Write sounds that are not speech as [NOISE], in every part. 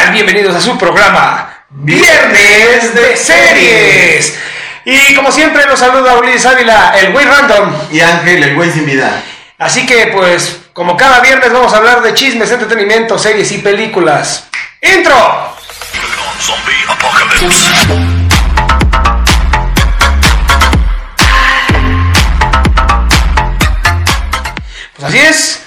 tal? Bienvenidos a su programa Viernes de Series. Y como siempre los saluda Ulises Ávila, el güey random. Y Ángel, el güey sin vida. Así que pues, como cada viernes vamos a hablar de chismes, entretenimiento, series y películas. ¡Intro! Zombie apocalypse. Pues así es.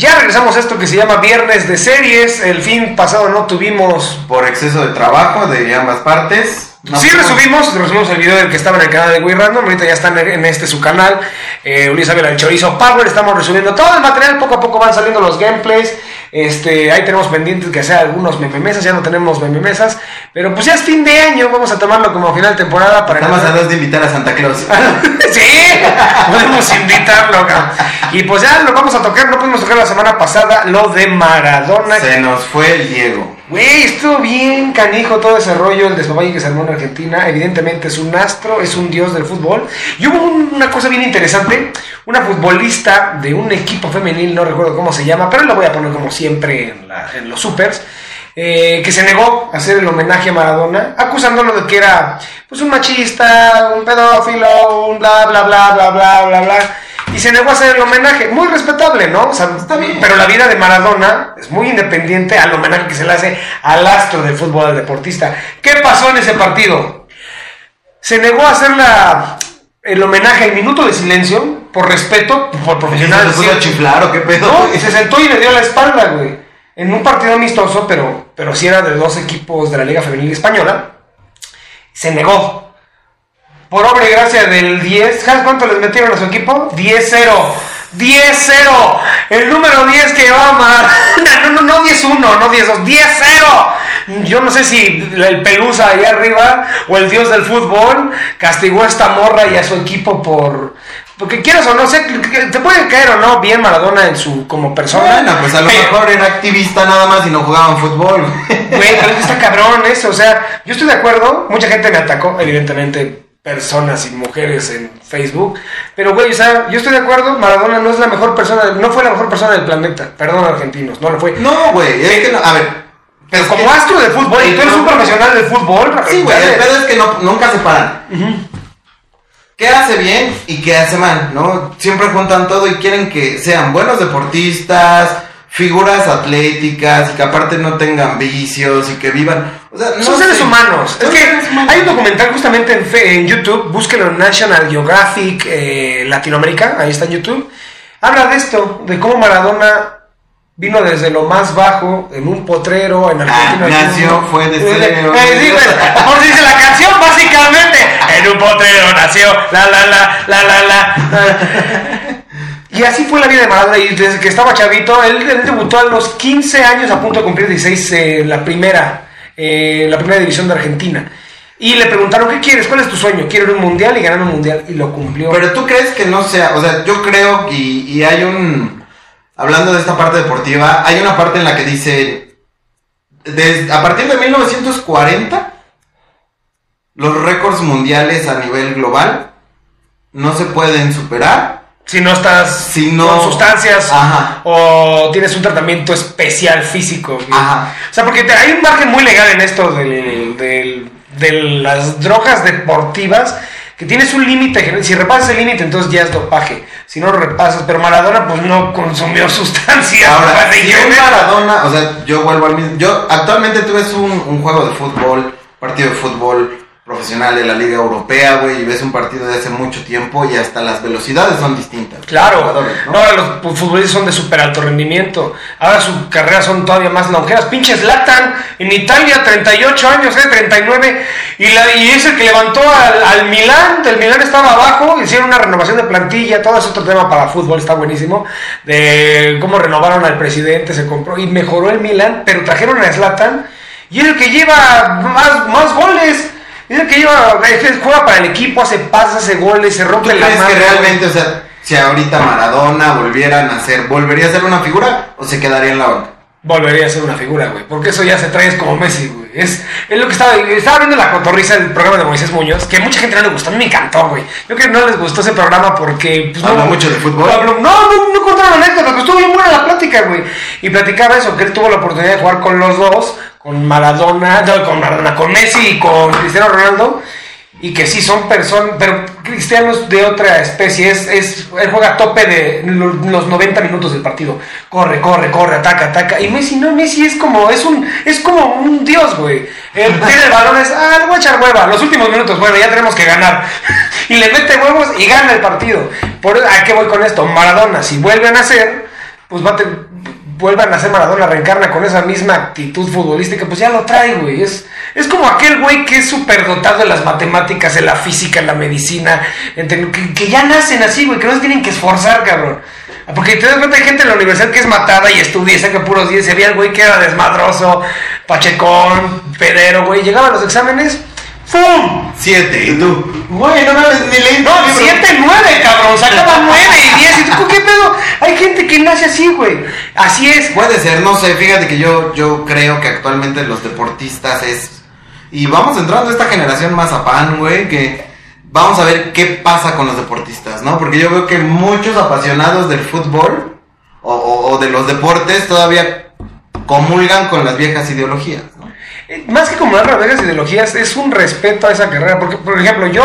Ya regresamos a esto que se llama Viernes de Series. El fin pasado no tuvimos Por exceso de trabajo de ambas partes. No sí, resumimos, resumimos el video del que estaba en el canal de Wii Random, ahorita ya están en este su canal, eh, Ulises Ávila el Chorizo Power, estamos resumiendo todo el material, poco a poco van saliendo los gameplays, este, ahí tenemos pendientes que hacer algunos mememesas, ya no tenemos mememesas, pero pues ya es fin de año, vamos a tomarlo como final de temporada para... Estamos a dos de invitar a Santa Claus. [LAUGHS] sí, podemos invitarlo, y pues ya lo vamos a tocar, no pudimos tocar la semana pasada, lo de Maradona, Se nos fue el Diego. Güey, estuvo bien canijo todo ese rollo, el despapalle que se armó en Argentina. Evidentemente es un astro, es un dios del fútbol. Y hubo un- una cosa bien interesante, una futbolista de un equipo femenil, no recuerdo cómo se llama, pero lo voy a poner como siempre en, la- en los supers, eh, que se negó a hacer el homenaje a Maradona, acusándolo de que era pues un machista, un pedófilo, un bla bla bla bla bla bla bla. Y se negó a hacer el homenaje, muy respetable, ¿no? O sea, Está bien. Pero la vida de Maradona es muy independiente al homenaje que se le hace al astro del fútbol, al deportista. ¿Qué pasó en ese partido? Se negó a hacer la, el homenaje, el minuto de silencio, por respeto, por ¿Se profesional. nos puso a chiflar o qué pedo? No, güey? se sentó y le dio la espalda, güey. En un partido amistoso, pero, pero sí era de dos equipos de la Liga Femenil Española. Se negó. Por obra y gracia del 10. ¿Sabes cuánto les metieron a su equipo? 10-0. 10-0. El número 10 que va a amar. [LAUGHS] No, no, no 10-1, no 10-2. 10-0. Yo no sé si el Pelusa allá arriba o el dios del fútbol castigó a esta morra y a su equipo por. Porque quieras o no, sé, te puede caer o no bien Maradona en su como persona. Bueno, pues a lo pero- mejor era activista nada más y no jugaban fútbol. Güey, pero está cabrón eso, o sea, yo estoy de acuerdo, mucha gente me atacó, evidentemente, personas y mujeres en Facebook, pero güey, o sea, yo estoy de acuerdo, Maradona no es la mejor persona, del- no fue la mejor persona del planeta, perdón argentinos, no lo fue. No, güey, es que no, a ver. pero como que- astro de fútbol, y tú eres un profesional del fútbol, Sí, güey, el pedo es que no, nunca se paran. ¿Qué hace bien y qué hace mal? ¿No? Siempre juntan todo y quieren que sean buenos deportistas, figuras atléticas y que aparte no tengan vicios y que vivan. O sea, no Son seres sé. humanos. Es que seres humanos. hay un documental justamente en, fe- en YouTube, búsquelo en National Geographic eh, Latinoamérica, ahí está en YouTube. Habla de esto, de cómo Maradona vino desde lo más bajo, en un potrero, en Argentina. Ah, nació, fue de cero. Eh, sí, pues, por dice la canción, básicamente. En un potrero nació, la la la, la la la. Y así fue la vida de Maradona. Y desde que estaba chavito, él, él debutó a los 15 años, a punto de cumplir 16, eh, la primera, eh, la primera división de Argentina. Y le preguntaron, ¿qué quieres? ¿Cuál es tu sueño? Quiero un mundial y ganar un mundial. Y lo cumplió. Pero tú crees que no sea, o sea, yo creo y, y hay un, hablando de esta parte deportiva, hay una parte en la que dice, a partir de 1940, los récords mundiales a nivel global no se pueden superar. Si no estás Si no- con sustancias Ajá. o tienes un tratamiento especial físico. Ajá. O sea, porque te- hay un margen muy legal en esto del- del- de las drogas deportivas que tienes un límite. Si repasas el límite, entonces ya es dopaje. Si no lo repasas, pero Maradona pues no consumió [LAUGHS] sustancias. Ahora, si un. Maradona, o sea, yo vuelvo al mismo, yo actualmente tú ves un, un juego de fútbol, partido de fútbol profesional de la Liga Europea, güey, y ves un partido de hace mucho tiempo y hasta las velocidades son distintas. Claro, no, ahora los futbolistas son de súper alto rendimiento. Ahora sus carreras son todavía más longevas. Pinches Latan en Italia, 38 años, eh, 39. Y, la, y es el que levantó al, al Milán. El Milán estaba abajo, hicieron una renovación de plantilla. Todo es otro tema para fútbol, está buenísimo. De cómo renovaron al presidente, se compró y mejoró el Milán. Pero trajeron a Zlatan y es el que lleva más, más goles. El que lleva, juega para el equipo, hace pases, hace goles, se ¿Tú rompe la mano. que realmente, o sea, si ahorita Maradona volviera a nacer, ¿volvería a ser una figura o se quedaría en la banca? volvería a ser una figura, güey. Porque eso ya se trae es como Messi, güey. Es, es lo que estaba, estaba viendo la cotorriza del programa de Moisés Muñoz, que mucha gente no le gustó. A mí me encantó, güey. Yo creo que no les gustó ese programa porque. Pues, ¿Habla no, mucho de fútbol? Habló- no, no, no contaron anécdotas, pero estuvo bien buena la plática, güey. Y platicaba eso, que él tuvo la oportunidad de jugar con los dos con Maradona, no, con Maradona, con Messi y con Cristiano Ronaldo, y que sí son personas, pero Cristiano es de otra especie, es, es, él juega a tope de lo- los 90 minutos del partido, corre, corre, corre, ataca, ataca, y Messi no, Messi es como, es un, es como un dios, güey, Él [LAUGHS] tiene el balón, es, ah, le voy a echar hueva, los últimos minutos, bueno, ya tenemos que ganar, [LAUGHS] y le mete huevos y gana el partido, por, ¿a qué voy con esto? Maradona, si vuelven a hacer, pues va a te- vuelvan a ser Maradona, reencarna con esa misma actitud futbolística, pues ya lo trae, güey. Es, es como aquel güey que es súper dotado en las matemáticas, en la física, en la medicina, entre- que, que ya nacen así, güey, que no se tienen que esforzar, cabrón. Porque te das cuenta, hay gente en la universidad que es matada y estudia y saca puros 10. Se veía el güey que era desmadroso, pachecón, pedero, güey. Llegaba a los exámenes, ¡fum! Siete, y tú. Güey, no mames, ni leí. No, 7, 9, cabrón. Sacaba [LAUGHS] 9 y 10. ¿Y tú qué pedo? Hay nace así, güey. Así es. Puede ser, no sé, fíjate que yo, yo creo que actualmente los deportistas es... Y vamos entrando a esta generación más afán, güey, que vamos a ver qué pasa con los deportistas, ¿no? Porque yo veo que muchos apasionados del fútbol o, o- o de los deportes todavía comulgan con las viejas ideologías, ¿no? Eh, Más que como las viejas ideologías, es un respeto a esa carrera. Porque, por ejemplo, yo,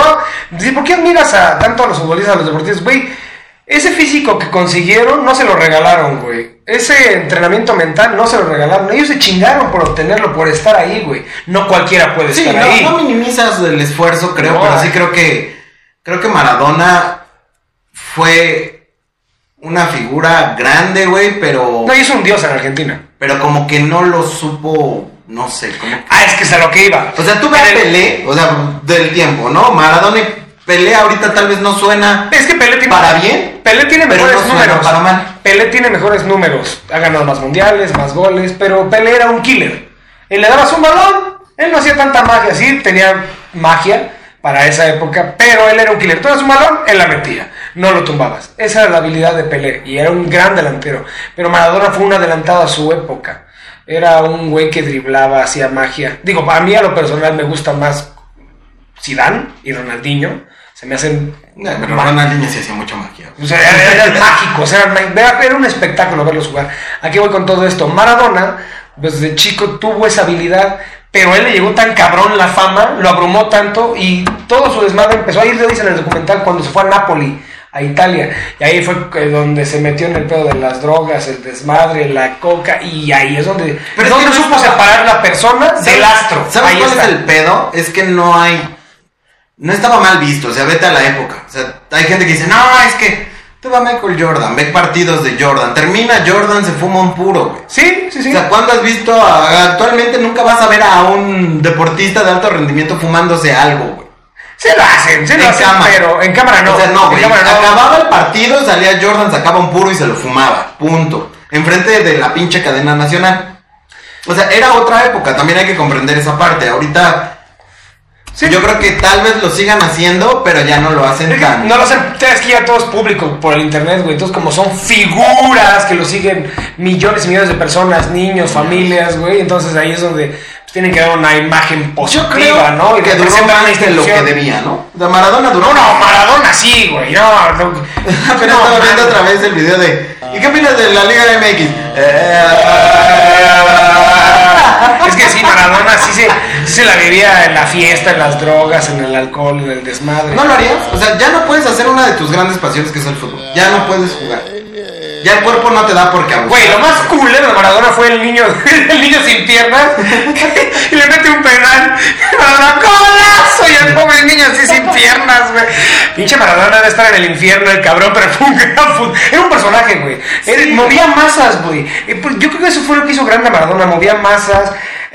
¿por qué admiras a, tanto a los futbolistas, a los deportistas? Güey, ese físico que consiguieron no se lo regalaron, güey. Ese entrenamiento mental no se lo regalaron. Ellos se chingaron por obtenerlo, por estar ahí, güey. No cualquiera puede Sí, estar no, ahí. no minimizas el esfuerzo, creo, No, pero sí creo que creo que Maradona fue una figura grande, güey, pero No, y es un dios en Argentina. pero como que no lo supo, no sé, como Ah, es que es a lo que iba. O sea, tú ves el- Pelé, o sea, del tiempo, ¿no? Maradona y Pelé ahorita tal vez no suena Es que Pelé tiene. para bien, Pelé tiene mejores no números. Pelé tiene mejores números. Ha ganado más mundiales, más goles. Pero Pelé era un killer. Él le dabas un balón. Él no hacía tanta magia. Sí, tenía magia para esa época. Pero él era un killer. Tú dabas un balón, él la metía. No lo tumbabas. Esa era la habilidad de Pelé. Y era un gran delantero. Pero Maradona fue un adelantado a su época. Era un güey que driblaba, hacía magia. Digo, para mí a lo personal me gusta más Zidane y Ronaldinho. Se me hacen No, pero Ronaldinho sí hacía mucha magia. o sea, eran, eran mágicos, eran ma- era, un espectáculo verlos jugar. Aquí voy con todo esto. Maradona, desde chico tuvo esa habilidad, pero a él le llegó tan cabrón la fama, lo abrumó tanto y todo su desmadre empezó a ir, lo dicen en el documental, cuando se fue a Nápoli, a Italia. Y ahí fue eh, donde se metió en el pedo de las drogas, el desmadre, la coca, y ahí es donde, Pero es donde que no supo estaba- separar la persona del astro. ¿Sabes ahí cuál está. es el pedo? Es que no hay. No estaba mal visto, o sea, vete a la época. O sea, hay gente que dice, no, es que tú va Michael Jordan, ve partidos de Jordan. Termina Jordan, se fuma un puro, güey. Sí, sí, sí. O sea, ¿cuándo has visto? a- actualmente nunca vas a ver a un deportista de alto rendimiento fumándose algo, güey. Se lo hacen, se lo En hacen, cámara. pero en cámara no. O sea, no, en güey. cámara no. Acababa el partido, salía Jordan, sacaba un puro y se lo fumaba. Punto. Enfrente de la pinche cadena nacional. O sea, era otra época, también hay que comprender esa parte. Ahorita Sí. yo creo que tal vez lo sigan haciendo, pero ya no lo hacen tan. No lo sé, es que ya todo es público por el internet, güey. Entonces, como son figuras que lo siguen millones y millones de personas, niños, familias, güey. Entonces ahí es donde pues, tienen que dar una imagen positiva, Yo creo ¿no? Y que duró más de lo que debía, ¿no? De Maradona duró. No, no, Maradona sí, güey. No, no. [LAUGHS] Apenas no, estaba viendo otra vez el video de. ¿Y qué opinas de la Liga MX? [LAUGHS] Es que sí, Maradona sí se, sí se la vivía en la fiesta, en las drogas, en el alcohol, en el desmadre. ¿No lo harías? O sea, ya no puedes hacer una de tus grandes pasiones que es el fútbol. Ya no puedes jugar. Ya el cuerpo no te da porque abusar. Güey, lo más culero de Maradona fue el niño, [LAUGHS] el niño sin piernas [LAUGHS] y le mete un penal. Maradona, ¡golazo! Y el pobre niño así sin piernas, güey. Pinche Maradona debe estar en el infierno, el cabrón, pero fue un gran fut- Era un personaje, güey. Era- Movía masas, güey. Pues, Yo creo que eso fue lo que hizo grande a Maradona, movía masas.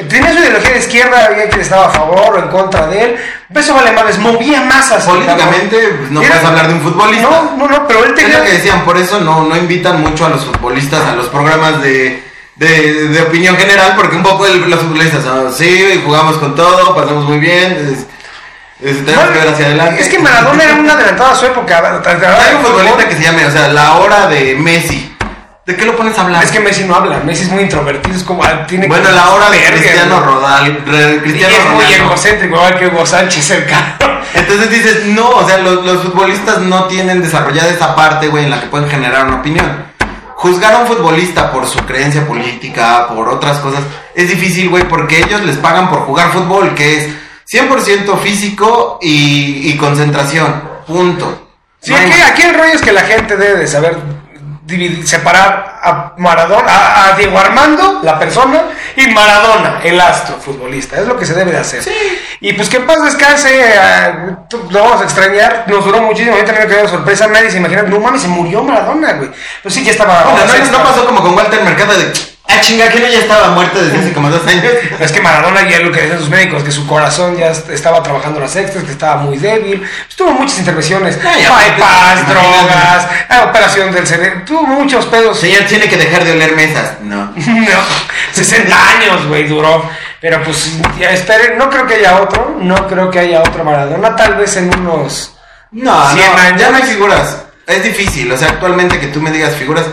Tenía su ideología de izquierda, había quien estaba a favor o en contra de él. Eso vale madres, movía masas. Políticamente, pues, no Era- puedes hablar de un futbolista. No, no, no, pero él Es tenía. lo que decían, por eso no, no invitan mucho a los futbolistas a los programas de, de, de opinión general, porque un poco el- los futbolistas, ah, sí, jugamos con todo, pasamos muy bien, es- es- tenemos que ver hacia adelante. Es que Maradona era un adelantado a su época. Hay un futbolista que se llame, o sea, la hora de Messi. ¿De qué lo pones a hablar? Es que Messi no habla, Messi es muy introvertido, es como, ah, tiene bueno, que- la hora de Cristiano. Rodal, Cristiano es muy egocéntrico, igual que Hugo Sánchez, el cabrón. Entonces dices, no, o sea, los, los futbolistas no tienen desarrollada esa parte, güey, en la que pueden generar una opinión. juzgar a un futbolista por su creencia política, por otras cosas, es difícil, güey, porque ellos les pagan por jugar fútbol, que es 100% físico y, y concentración. Punto. Sí, No aquí, aquí el rollo es que la gente debe de saber dividir- separar a Maradona, a, a Diego Armando, la persona, y Maradona, el astro futbolista. Es lo que se debe de hacer. Y pues que en paz descanse, eh, lo vamos a extrañar, nos duró muchísimo, yo también me quedé sorpresa, nadie se imagina, no mames, se murió Maradona, güey. Pues sí, ya estaba... No, no pasó como con Walter Mercado de, ah, chinga, que no ya estaba muerto desde hace como dos años. Es que Maradona ya lo que decían sus médicos, que su corazón ya est- estaba trabajando las extras, que estaba muy débil. Pues tuvo muchas intervenciones. Ay, bypass, imagínate. drogas, eh, operación del cerebro. Tuvo muchos pedos. Señor, tiene que dejar de oler mesas. No. [LAUGHS] No, 60 años, güey, duró. Pero pues, ya esperen, no creo que haya otro, no creo que haya otro Maradona, tal vez en unos... No, 100 no, años. ya no hay figuras. Es difícil, o sea, actualmente que tú me digas figuras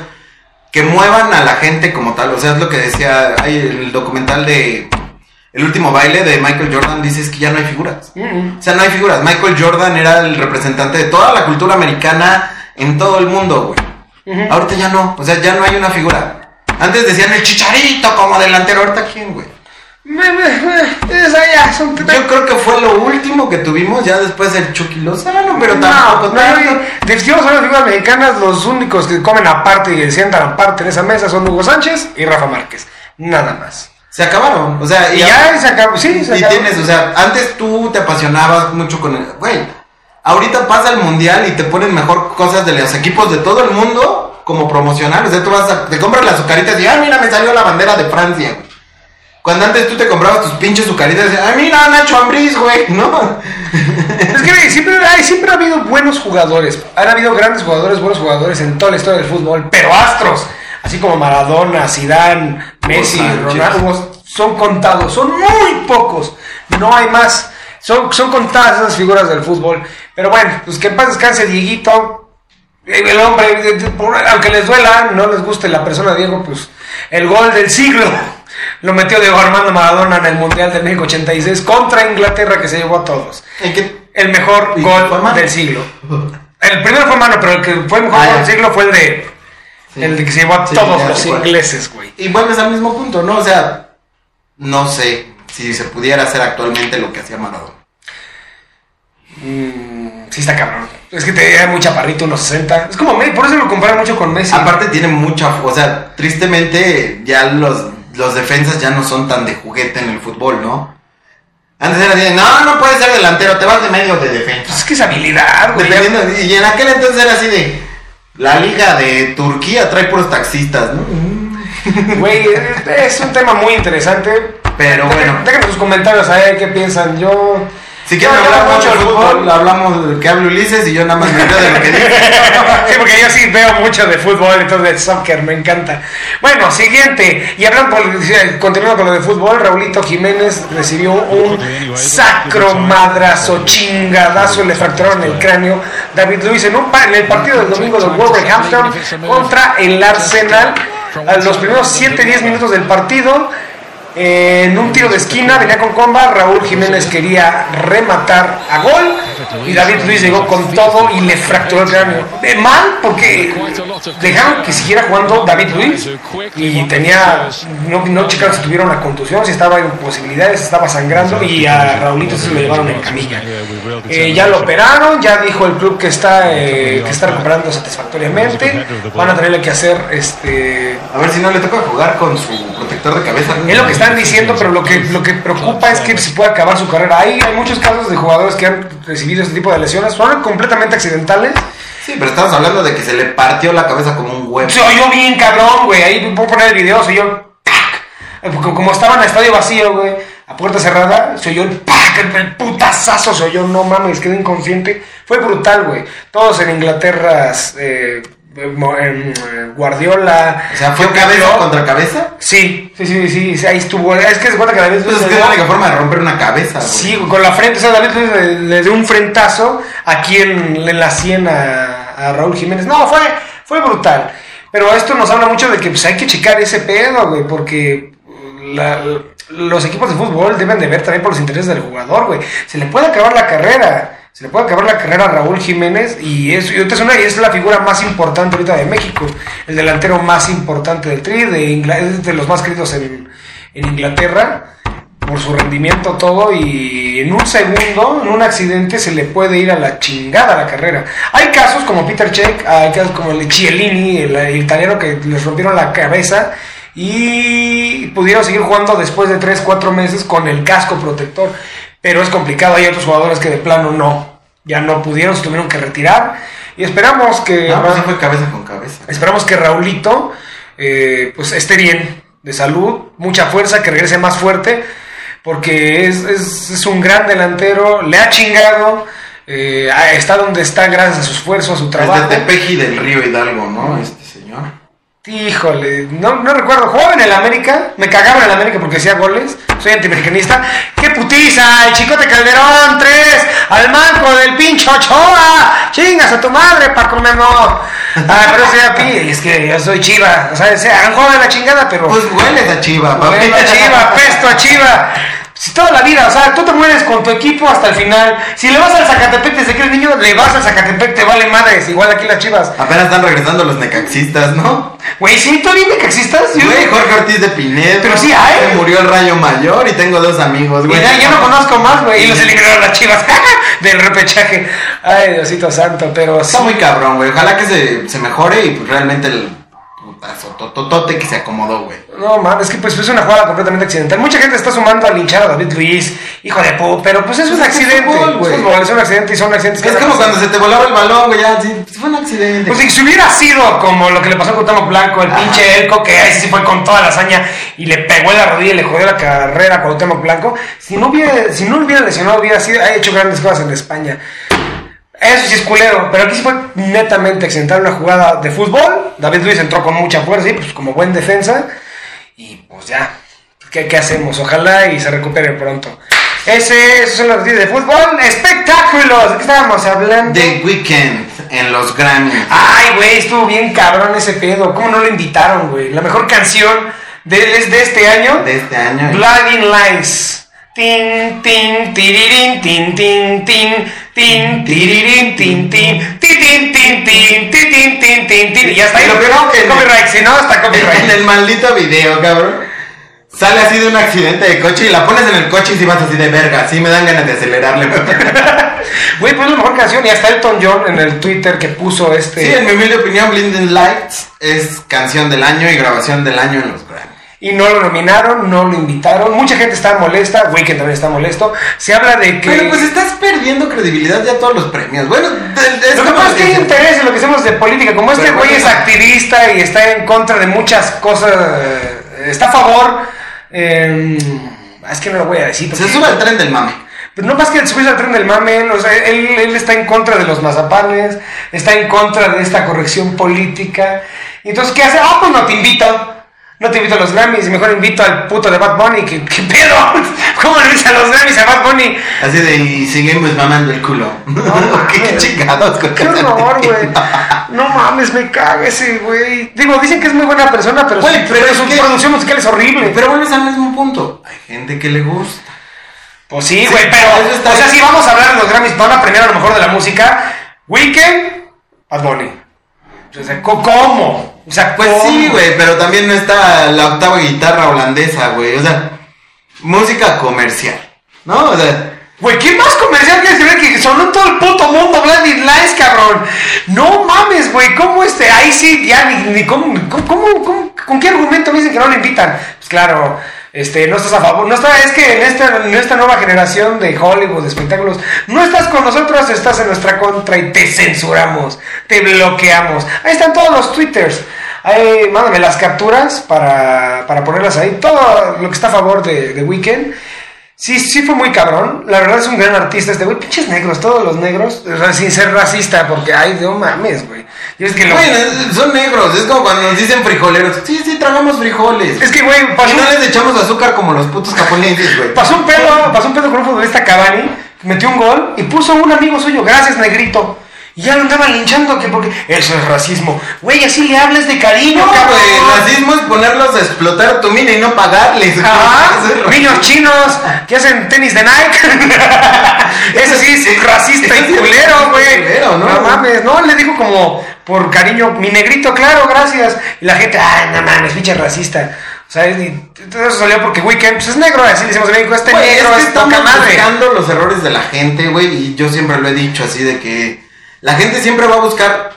que muevan a la gente como tal. O sea, es lo que decía hay el documental de El último baile de Michael Jordan, dices que ya no hay figuras. Mm, O sea, no hay figuras. Michael Jordan era el representante de toda la cultura americana en todo el mundo, güey. Ahorita ya no, o sea, ya no hay una figura. Antes decían el chicharito como delantero, ahorita quién, güey. Yo creo que fue lo último que tuvimos, ya después el Chucky Lozano, pero tampoco no, no, de si vamos a las figuras mexicanas, los únicos que comen aparte y sientan aparte en esa mesa son Hugo Sánchez y Rafa Márquez. Nada más. Se acabaron, o sea, Y ya se acabó, sí, se y acabó. tienes, o sea, antes tú te apasionabas mucho con el, güey, ahorita pasa el mundial y te ponen mejor cosas de los equipos de todo el mundo como promocional, o sea, tú vas a, te compras las azucaritas y, ah, mira, me salió la bandera de Francia. Cuando antes tú te comprabas tus pinches azucaritas y, ah, mira, Nacho Ambriz, güey, ¿no? [LAUGHS] Es que siempre, hay, siempre ha habido buenos jugadores. Han habido grandes jugadores, buenos jugadores en toda la historia del fútbol, pero astros, así como Maradona, Zidane, Messi. Ronaldo, son contados, son muy pocos. No hay más. Son, son contadas esas figuras del fútbol. Pero bueno, pues que en paz descanse Dieguito. El hombre, por- aunque les duela, no les guste la persona Diego, pues el gol del siglo lo metió Diego Armando Maradona en el Mundial de México 86 contra Inglaterra que se llevó a todos ¿En qué? el mejor ¿Y gol del siglo. El primero fue mano, pero el que fue el mejor Ah, gol del siglo fue el de Sí. el de que se llevó a Sí, todos ya los ingleses, güey. Y vuelves al mismo punto, ¿no? O sea, no sé si se pudiera hacer actualmente lo que hacía Maradona. Mm, sí está cabrón. Es que te da muy chaparrito, unos 60. Es como Messi, por eso lo comparan mucho con Messi. Aparte tiene mucha, o sea, tristemente ya los, los defensas ya no son tan de juguete en el fútbol, ¿no? Antes era de, no, no puedes ser delantero, te vas de medio de Pues defensa. es que es habilidad, güey. Y en aquel entonces era así de, la liga de Turquía trae puros taxistas, ¿no? Güey, es- un tema muy interesante. Pero bueno. Déjenos sus comentarios a ver qué piensan. Yo. Si quieren hablar veo mucho el de fútbol, hablamos de que hable Ulises y yo nada más me veo de lo que dice. [LAUGHS] sí, porque yo sí veo mucho de fútbol, entonces de soccer, me encanta. Bueno, siguiente. Y hablando, por- continuando con lo de fútbol, Raulito Jiménez recibió un sacro madrazo, chingadazo, le fracturaron el cráneo. David Luis en, un pa- en el partido del domingo del Wolverhampton contra el Arsenal. A los primeros 7-10 minutos del partido, en un tiro de esquina, venía con comba, Raúl Jiménez quería rematar a gol y David Luis llegó con todo y le fracturó el cráneo. Eh, mal porque dejaron que siguiera jugando David Luis y tenía, no, no checaron si tuviera una contusión, si estaba en posibilidades, estaba sangrando y a Raulito se lo llevaron en camilla. Eh, ya lo operaron, ya dijo el club que está, eh, que está recuperando satisfactoriamente, van a tenerle que hacer este A ver si no le toca jugar con su protector de cabeza. es lo que están diciendo, pero lo que, lo que preocupa es que se puede acabar su carrera. Hay, hay muchos casos de jugadores que han recibido este tipo de lesiones, son completamente accidentales. Sí, pero estamos hablando de que se le partió la cabeza como un huevo. Se oyó bien cabrón, güey. Ahí puedo poner el video, se oyó ¡pac! Como, como estaba en el estadio vacío, güey, a puerta cerrada, se oyó el ¡pac! El, putazazo se oyó, no mames, quedé inconsciente. Fue brutal, güey. Todos en Inglaterra, eh, Guardiola. O sea, fue cabeza contra cabeza. Sí, sí, sí, sí, sí, ahí estuvo. Es que se cuenta que David Pues Luis es que es la única forma de romper una cabeza, güey. Sí, con la frente, o sea, David Luiz le, le dio un frentazo aquí en, en la sien a, a Raúl Jiménez. No, fue, fue brutal. Pero esto nos habla mucho de que pues, hay que checar ese pedo, güey, porque la- los equipos de fútbol deben de ver también por los intereses del jugador, güey. Se le puede acabar la carrera. Se le puede acabar la carrera a Raúl Jiménez y es, y es, una, es la figura más importante ahorita de México. El delantero más importante del Tri, de, Ingla- es de los más queridos en, en Inglaterra por su rendimiento todo y en un segundo, en un accidente, se le puede ir a la chingada la carrera. Hay casos como Peter Cech, hay casos como el Chiellini, el, el italiano que les rompieron la cabeza y pudieron seguir jugando después de 3, 4 meses con el casco protector. Pero es complicado, hay otros jugadores que de plano no, ya no pudieron, se tuvieron que retirar y esperamos que... No, pues sí fue cabeza con cabeza. Esperamos que Raulito eh, pues esté bien de salud, mucha fuerza, que regrese más fuerte, porque es, es- es un gran delantero, le ha chingado, eh, está donde está gracias a su esfuerzo, a su Es trabajo. de Tepeji del Río Hidalgo, ¿no? Este. Híjole, no, no recuerdo, jugaba en el América, me cagaba en el América porque hacía goles, soy antiamericanista. ¡Qué putiza! El chicote Calderón, tres, al manco del pincho Ochoa, chingas a tu madre, Paco Memo. Ah, pero ese a pi, es que yo soy chiva, o sea, se han jugado la chingada, pero... Pues hueles a Chiva, papi. Bueno, Chiva, pesto a Chiva. Si toda la vida, o sea, tú te mueres con tu equipo hasta el final. Si le vas al Zacatepec desde que eres niño, le vas al Zacatepec, te vale madres. Igual aquí las chivas. Apenas están regresando los necaxistas, ¿no? Güey, sí, existas. Yo- Güey, Jorge Ortiz de Pinedo. Pero sí hay. Se murió el rayo mayor y tengo dos amigos, güey. ya, ya no conozco más, güey. Y los eliminaron las chivas [LAUGHS] del repechaje. Ay, Diosito santo, pero sí. Está muy cabrón, güey. Ojalá que se, se mejore y pues realmente el putazo tototote que se acomodó, güey. No, mames, es que pues es una jugada completamente accidental. Mucha gente está sumando a linchar a David Luis, hijo de pu, pero pues es un Pues accidente. Es fútbol, es un accidente y son accidentes que Es como cuando se te volaba el balón, güey. Ya, sí, fue un accidente. Pues si hubiera sido como lo que le pasó a Cuauhtémoc Blanco, el pinche Elco, que ahí sí se fue con toda la hazaña y le pegó en la rodilla y le jodió la carrera a Cuauhtémoc Blanco, si no hubiera, si no hubiera lesionado, hubiera sido, ha hecho grandes cosas en España. Eso sí es culero, pero aquí sí fue netamente accidental una jugada de fútbol. David Luis entró con mucha fuerza y pues como buen defensa. Y pues ya, ¿qué, qué hacemos? Ojalá y se recupere pronto. Ese, esos son los noticias de fútbol. Espectáculos, ¿de qué estábamos hablando? The Weeknd en los Grammys. Ay, güey, estuvo bien cabrón ese pedo. ¿Cómo no lo invitaron, güey? La mejor canción de, es de este año. De este año. Blinding Lights. Tin, tin, tirirín, tin, tin, tin, tin, tirirín, tin, tin, ti, tin, tin, tin, ti, tin, tin, tin, tin. Y ya está ahí. Lo peor que- Copyright, si no, En copyright. el maldito video, cabrón. Sale así de un accidente de coche y la pones en el coche y si vas así de verga. Sí me dan ganas de acelerarle. güey. Pues es la mejor canción. Y hasta Elton John en el Twitter que puso este. Sí, en mi humilde opinión, Blinding Lights es canción del año y grabación del año en los Grammys. Y no lo nominaron, no lo invitaron. Mucha gente está molesta. Weekend también está molesto. Se habla de que. Pero pues estás perdiendo credibilidad ya todos los premios. Bueno, es Lo que pasa es que hay interés en lo que hacemos de política. Como este güey bueno. es activista y está en contra de muchas cosas, eh, está a favor. eh, es que no lo voy a decir. Se sube al tren del mame. Pero no más que subirse al tren del mame, o sea, él, él está en contra de los mazapanes, está en contra de esta corrección política. Entonces, ¿qué hace? Ah, pues no te invito. No te invito a los Grammys, mejor invito al puto de Bad Bunny. ¿Qué, qué pedo? [LAUGHS] ¿Cómo le invitas a los Grammys a Bad Bunny? Así de y seguimos mamando el culo. [LAUGHS] ¿Qué, qué chingados Qué horror, güey. No mames, me caga ese güey. Digo, dicen que es muy buena persona, pero, su, pero pero es su que- producción musical es horrible. Pero vuelves al mismo punto. Hay gente que le gusta. pues sí, Sí, güey, pero. O sea, si vamos a hablar de los Grammys, van a premiar a lo mejor de la música. Weekend, Bad Bunny. O sea, ¿co- ¿cómo? O sea, Pues ¿cómo? sí, güey, pero también no está la octava guitarra holandesa, güey. O sea, música comercial. ¿No? O sea, Güey, ¿quién más comercial que decir que sonó todo el puto mundo Blinding Lights, cabrón? No mames, güey, ¿cómo este? Ahí sí, ya ni, ni cómo, cómo, cómo- cómo- ¿con qué argumento me dicen que no lo invitan? Pues claro, este, no estás a favor, no está, es que en esta, en esta nueva generación de Hollywood, de espectáculos, no estás con nosotros, estás en nuestra contra y te censuramos, te bloqueamos. Ahí están todos los twitters. Ahí, mándame las capturas para, para ponerlas ahí. Todo lo que está a favor de, de Weekend. Sí, sí fue muy cabrón. La verdad es un gran artista este güey. Pinches negros, todos los negros. Sin ser racista, porque, ay, no mames, güey. Y es que lo- güey, son negros. Es como cuando nos dicen frijoleros. Sí, sí, tragamos frijoles. Es que, güey, pasó, Y no les echamos azúcar como los putos japoneses, güey. pasó un pedo, pasó un pedo con un futbolista Cavani, metió un gol y puso un amigo suyo, gracias, negrito. Y ya lo andaban linchando que porque eso es racismo. Güey, así le hables de cariño, No, cabrón. racismo es ponerlos a explotar tu mina y no pagarles. [LAUGHS] es racismo. niños chinos que hacen tenis de Nike. [LAUGHS] Eso sí es racista y es culero, güey. ¿no? ¿no? mames, no, le dijo como por cariño, mi negrito, claro, gracias. Y la gente, ah, no mames, pinche racista. ¿Sabes? Y todo eso salió porque Weekend pues, es negro, así decimos en México, este negro es es, que poca estamos madre. buscando los errores de la gente, güey, y yo siempre lo he dicho así de que la gente siempre va a buscar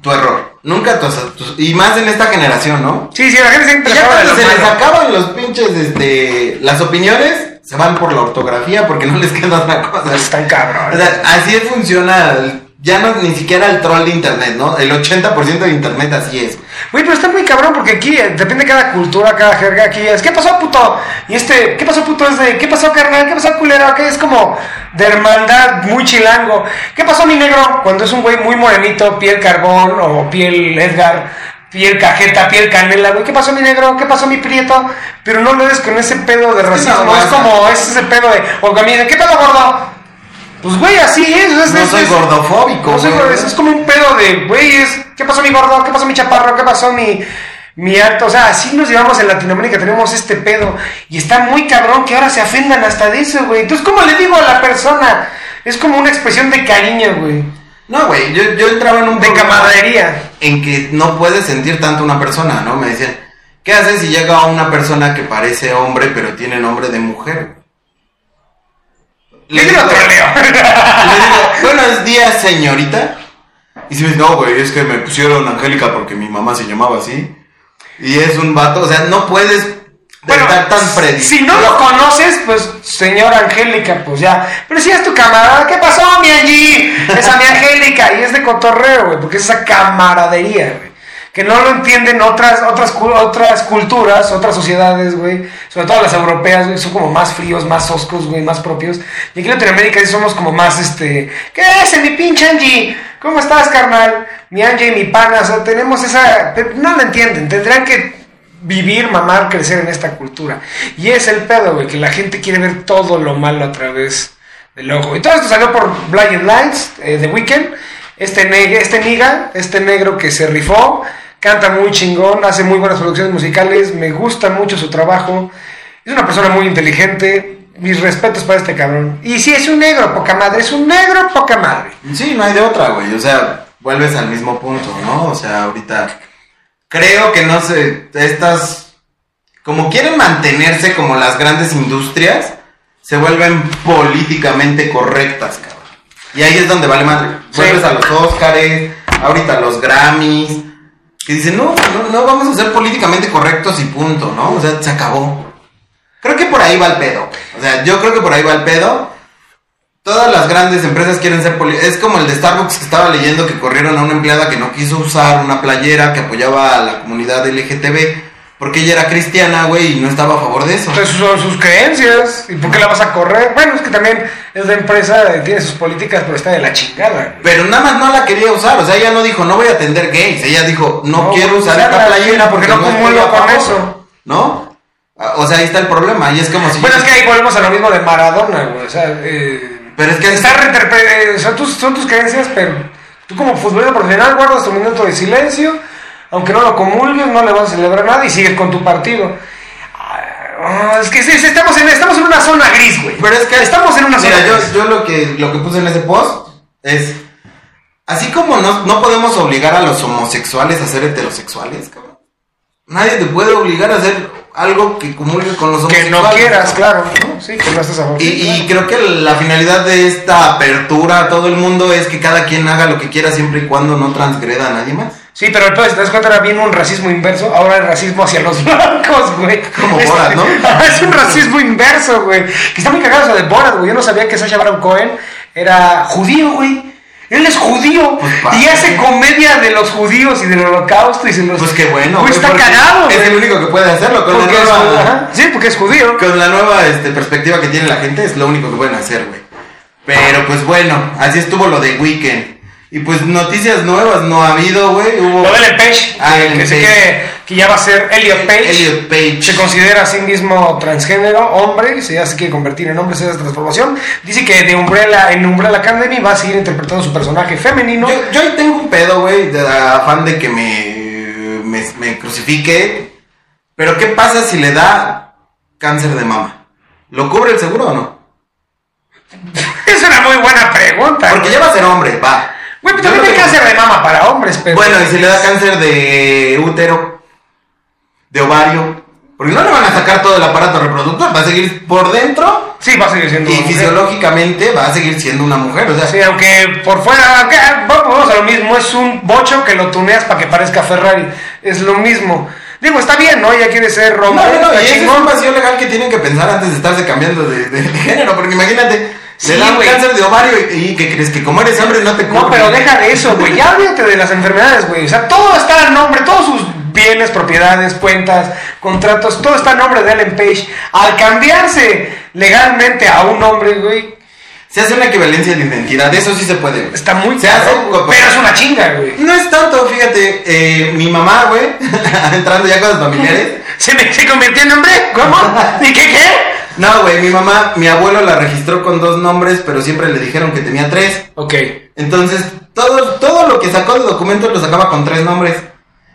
tu error, nunca tu, tus- y más en esta generación, ¿no? Sí, sí, la gente siempre ya cuando se les acaban los pinches, este, las opiniones, se van por la ortografía porque no les queda otra cosa. Están cabrones. O sea, así funciona, el- ya no ni siquiera el troll de internet, ¿no? El 80% de internet así es. Güey, pero está muy cabrón porque aquí eh, depende de cada cultura, cada jerga. Aquí es, ¿qué pasó, puto? Y este, ¿qué pasó, puto? Es de, ¿qué pasó, carnal? ¿Qué pasó, culero? Que es como de hermandad, muy chilango. ¿Qué pasó, mi negro? Cuando es un güey muy morenito, piel carbón o piel Edgar, piel cajeta, piel canela, güey. ¿Qué pasó, mi negro? ¿Qué pasó, mi prieto? Pero no lo ves con ese pedo de racismo. no, es como, es ese pedo de, o ¿qué pedo, gordo? Pues, güey, así es. es- No es- soy es- gordofóbico, no soy güey. gordo, es, como un pedo de, güey, es, ¿qué pasó mi gordo? ¿Qué pasó mi chaparro? ¿Qué pasó mi, mi alto? O sea, así nos llevamos en Latinoamérica, tenemos este pedo. Y está muy cabrón que ahora se ofendan hasta de eso, güey. Entonces, ¿cómo le digo a la persona? Es como una expresión de cariño, güey. No, güey, yo, yo entraba en un De camaradería. en que no puedes sentir tanto una persona, ¿no? Me decían, ¿qué haces si llega una persona que parece hombre pero tiene nombre de mujer? [LAUGHS] Le digo le digo, buenos días, señorita. Y si me dice, no, güey, es que me pusieron Angélica porque mi mamá se llamaba así. Y es un vato, o sea, no puedes Bueno, estar tan predispuesto. si no lo conoces, pues, señora Angélica, pues ya. Pero si es tu camarada, ¿qué pasó, mi Angie? Esa mi Angélica. Y es de cotorreo, güey, porque es esa camaradería, güey. Que no lo entienden otras, otras, otras culturas, otras sociedades, güey. Sobre todo las europeas, güey, son como más fríos, más oscos, güey, más propios. Y aquí en Latinoamérica sí somos como más, este... ¿Qué es, mi pinche Angie? ¿Cómo estás, carnal? Mi Angie mi pana, o sea, tenemos esa... No la entienden, tendrán que vivir, mamar, crecer en esta cultura. Y es el pedo, güey, que la gente quiere ver todo lo malo a través del ojo. Y todo esto salió por Blind Lights, eh, The Weeknd. Este, neg- este niga, este negro que se rifó, canta muy chingón, hace muy buenas producciones musicales, me gusta mucho su trabajo. Es una persona muy inteligente. Mis respetos para este cabrón. Y sí, es un negro, poca madre. Es un negro, poca madre. Sí, no hay de otra, güey. O sea, vuelves al mismo punto, ¿no? O sea, ahorita creo que no sé, estas, como quieren mantenerse como las grandes industrias, se vuelven políticamente correctas, cabrón. Y ahí es donde vale madre. Sí. Vuelves a los Óscares, ahorita a los Grammys, que dicen, no, no, no vamos a ser políticamente correctos y punto, ¿no? O sea, se acabó. Creo que por ahí va el pedo. O sea, yo creo que por ahí va el pedo. Todas las grandes empresas quieren ser poli Es como el de Starbucks que estaba leyendo que corrieron a una empleada que no quiso usar una playera que apoyaba a la comunidad LGTB porque ella era cristiana, güey, y no estaba a favor de eso. Entonces son sus creencias. ¿Y por qué la vas a correr? Bueno, es que también es de empresa, tiene sus políticas, pero está de la chingada. Pero nada más no la quería usar, o sea, ella no dijo, no voy a atender gays. Ella dijo, no, No quiero a usar esta la playera porque no no comulgo con favor". eso. ¿No? Ah, O sea, ahí está el problema, y es como si... Bueno, es que ahí volvemos a lo mismo de Maradona, güey. O sea, eh, Pero es que... está reinterpre- eh, son, tus, son tus creencias, pero tú como futbolista profesional guardas tu minuto de silencio, aunque no lo comulgues, no le vas a celebrar nada y sigues con tu partido. Ah, es que estamos, en, estamos en una zona gris, güey. Pero es que estamos en una Mira, zona yo, gris. yo lo que lo que puse en ese post es así como no, no podemos obligar a los homosexuales a ser heterosexuales, cabrón. Nadie te puede obligar a hacer algo que comulgue con los Que homosexuales. no quieras, claro. ¿no? Sí, que no estés a favor. Y creo que la finalidad de esta apertura a todo el mundo es que cada quien haga lo que quiera siempre y cuando no transgreda a nadie más. Sí, pero el pedo, si te das cuenta, era bien un racismo inverso. Ahora el racismo hacia los [LAUGHS] blancos, güey. Como Es- Borat, ¿no? [LAUGHS] es un racismo inverso, güey. Que está muy cagado eso de Borat, güey. Yo no sabía que Sacha Baron Cohen era judío, güey. Él es judío. Pues, y hace comedia de los judíos y del holocausto y se los. Pues qué bueno. Güey, está cagado, Es el único que puede hacerlo. Con Porque la nueva. Sí, porque es judío. con la nueva este, perspectiva que tiene la gente es lo único que pueden hacer, güey. Pero pues bueno, así estuvo lo de Weekend. Y pues noticias nuevas no ha habido, güey. Hubo... Lo de Ellen Page, Ah, que, que, se Page. que ya va a ser Elliot Page. Elliot Page. Se considera a sí mismo transgénero, hombre, se ya se quiere convertir en hombre, esa es la transformación. Dice que de Umbrella, en Umbrella Academy va a seguir interpretando su personaje femenino. Yo, yo ahí tengo un pedo, güey, de afán de que me, me, me crucifique. Pero ¿qué pasa si le da cáncer de mama? ¿Lo cubre el seguro o no? [LAUGHS] Es una muy buena pregunta. Porque ya va a ser hombre, va. Güey, pero también hay cáncer de mama para hombres, pero. Bueno, y si le da cáncer de útero, de ovario. Porque no le van a sacar todo el aparato reproductor, va a seguir por dentro Sí, va a seguir siendo y una mujer. fisiológicamente va a seguir siendo una mujer. O sea, Sí, aunque por fuera, aunque, ah, vamos a lo mismo, es un bocho que lo tuneas para que parezca Ferrari. Es lo mismo. Digo, está bien, ¿no? Ella quiere ser No, hombre. no, no, está y es un vacío legal que tienen que pensar antes de estarse cambiando de, de- de género, porque imagínate, Sí, le dan güey. cáncer de ovario y, y que crees que como eres hombre no te No, cubre. pero deja de eso, güey. Ya [LAUGHS] olvídate de las enfermedades, güey. O sea, todo está a nombre, todos sus bienes, propiedades, cuentas, contratos, todo está a nombre de Ellen Page. Al cambiarse legalmente a un hombre, güey, Se hace una equivalencia de identidad, eso sí se puede. güey. está muy Se hace. Pero es una chinga, güey. No es tanto, fíjate, eh, mi mamá, güey, [LAUGHS] entrando ya con los familiares. [LAUGHS] ¿Se, me, ¿Se convirtió en hombre? ¿Cómo? ¿Y qué qué? No, güey, mi mamá, mi abuelo la registró con dos nombres, pero siempre le dijeron que tenía tres. Ok. Entonces, todo, todo lo que sacó de documentos lo sacaba con tres nombres.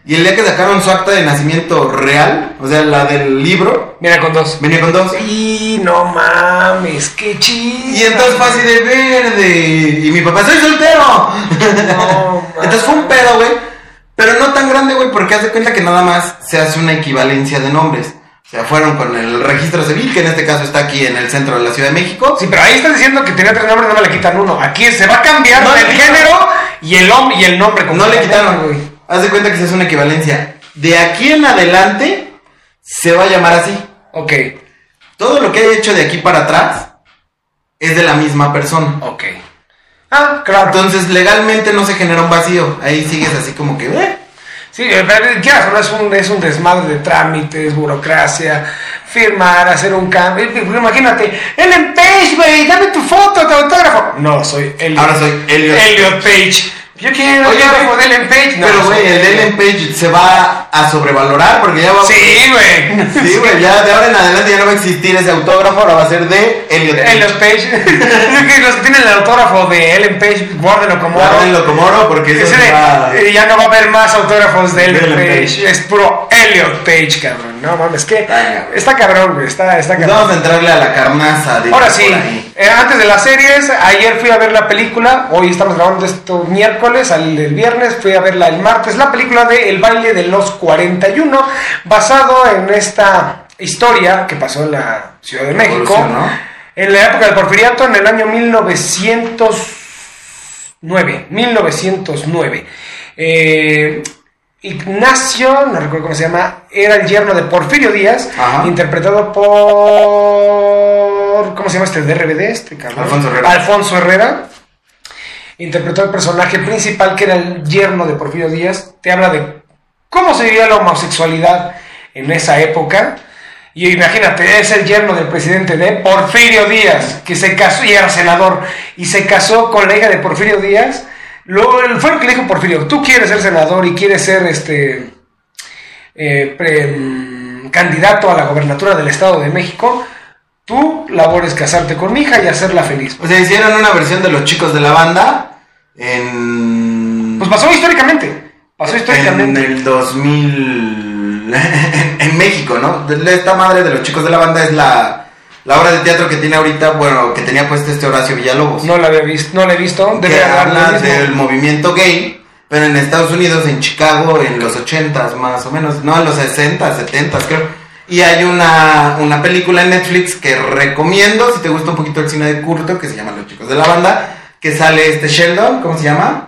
Y el día que sacaron su acta de nacimiento real, o sea, la del libro, Mira con dos. venía con dos. Y no mames, qué chido. Y entonces fue así de verde. Y mi papá, soy soltero. No, [LAUGHS] entonces fue un pedo, güey. Pero no tan grande, güey, porque hace cuenta que nada más se hace una equivalencia de nombres. O sea, fueron con el registro civil, que en este caso está aquí en el centro de la Ciudad de México. Sí, pero ahí está diciendo que tenía tres nombres, no me le quitan uno. Aquí se va a cambiar No el género y el hombre y el nombre. No le quitaron, güey. Haz de cuenta que se hace una equivalencia. De aquí en adelante se va a llamar así. Ok, Todo lo que haya hecho de aquí para atrás es de la misma persona. ok. Ah, claro. Entonces legalmente no se genera un vacío. Ahí sigues así como que, eh. Sí, no, es un, es un desmadre de trámites, burocracia, firmar, hacer un cambio. Pues, Imagínate, Ellen Page, güey, dame tu foto, tu autógrafo. No, soy Elliot. Ahora soy Elliot. Elliot Page. Yo quiero Oye, güey, de Ellen Page. No, Pero güey, el Ellen Page se va a sobrevalorar porque ya va Sí, güey. [LAUGHS] Sí, güey, ya de ahora en adelante ya no va a existir ese autógrafo, ahora va a ser de Elliot Page. Elliot Page. [LAUGHS] los que tienen el autógrafo de Ellen Page, guárdenlo como oro. Guárdenlo como oro porque eso Ese se de- va... ya no va a haber más autógrafos de Ellen Ellen Page. Page. Es puro Elliot Page, cabrón. No mames, que Está cabrón. güey. Está, está cabrón. Vamos a entrarle a la carnaza. de Ahora sí, ahí. eh, antes de las series, ayer fui a ver la película, hoy estamos grabando esto miércoles, al el viernes, fui a verla el martes, la película de El baile de los 41, basado en esta historia que pasó en la Ciudad de México, en la época del porfiriato, en el año 1909, 1909. Eh, Ignacio, no recuerdo cómo se llama, era el yerno de Porfirio Díaz, Ajá. interpretado por. ¿Cómo se llama este? ¿De RBD? Este cabrón. Alfonso Herrera. Alfonso Herrera. Interpretó el personaje principal que era el yerno de Porfirio Díaz. Te habla de cómo se vivía la homosexualidad en esa época. Y imagínate, es el yerno del presidente de Porfirio Díaz, que se casó y era senador, y se casó con la hija de Porfirio Díaz. Lo, fue lo que le dijo Porfirio, tú quieres ser senador y quieres ser este eh, mm, candidato a la gobernatura del Estado de México, tu labor es casarte con mi hija y hacerla feliz. O sea, hicieron una versión de los chicos de la banda en... Pues pasó históricamente, pasó en históricamente. el 2000... en, [LAUGHS] en México, ¿no? Esta madre de los chicos de la banda es la, la obra de teatro que tiene ahorita, bueno, que tenía puesto este Horacio Villalobos. No la había visto, no la he visto. que Debe lo habla del movimiento gay, pero en Estados Unidos, en Chicago, en los 80s más o menos, no, en los 60s, 70s creo. Y hay una, una película en Netflix que recomiendo, si te gusta un poquito el cine de culto, que se llama Los Chicos de la Banda, que sale este Sheldon, ¿cómo se llama?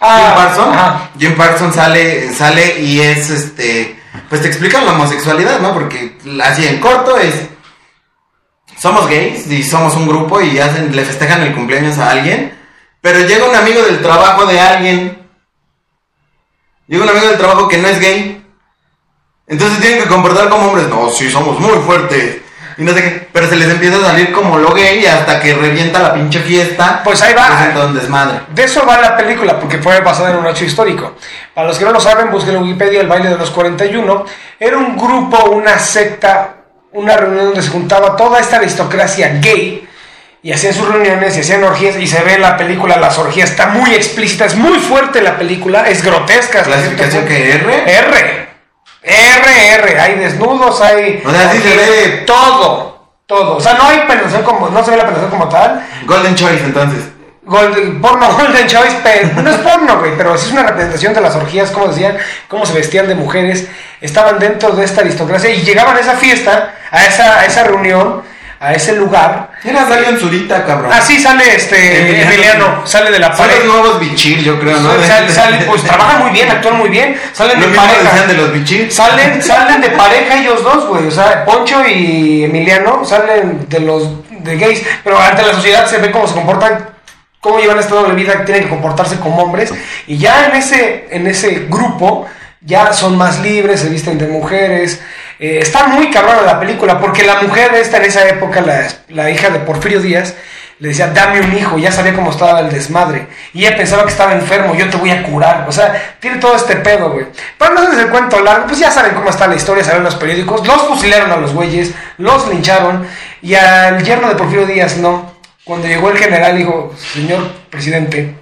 Ah, Jim Parsons. Jim Parsons sale, sale y es este, pues te explican la homosexualidad, ¿no? Porque así en corto es, somos gays y somos un grupo y hacen, le festejan el cumpleaños a alguien, pero llega un amigo del trabajo de alguien, llega un amigo del trabajo que no es gay, entonces tienen que comportar como hombres, no, sí, somos muy fuertes. y no sé qué. Pero se les empieza a salir como lo gay hasta que revienta la pinche fiesta. Pues ahí va. Es un desmadre. De eso va la película, porque fue basada en un hecho histórico. Para los que no lo saben, busquen en Wikipedia el baile de los 41. Era un grupo, una secta, una reunión donde se juntaba toda esta aristocracia gay y hacían sus reuniones y hacían orgías y se ve en la película las orgías, está muy explícita, es muy fuerte la película, es grotesca. ¿Clasificación que R? R. R, R, hay desnudos, hay... O sea, sí se ve- todo, todo. O sea, no hay penetración como, no se ve la penetración como tal, Golden Choice, entonces. Golden, porno [LAUGHS] Golden Choice, pero no es porno, güey, pero sí es una representación de las orgías, como decían, cómo se vestían de mujeres, estaban dentro de esta aristocracia y llegaban a esa fiesta, a esa, a esa reunión, a ese lugar. Era Dalian Zurita, cabrón. Así sale este Emiliano. Emiliano, sale de la Son los pared. nuevos bichir, yo creo, ¿no? Sale- sale- pues [LAUGHS] trabajan muy bien, actúan muy bien, salen Lo de pareja. de los bichir. Salen, salen de pareja ellos dos, güey. O sea, Poncho y Emiliano salen de los de gays, pero ante la sociedad se ve cómo se comportan, cómo llevan esta doble vida, tienen que comportarse como hombres. Y ya en ese, en ese grupo ya son más libres, se visten de mujeres. Eh, está muy cabrona la película, porque la mujer esta en esa época, la, la hija de Porfirio Díaz, le decía, dame un hijo, ya sabía cómo estaba el desmadre. Y ella pensaba que estaba enfermo, yo te voy a curar. O sea, tiene todo este pedo, güey. Para no hacerles el cuento largo, pues ya saben cómo está la historia, saben los periódicos. Los fusilaron a los güeyes, los lincharon. Y al yerno de Porfirio Díaz, no. Cuando llegó el general, dijo, señor presidente,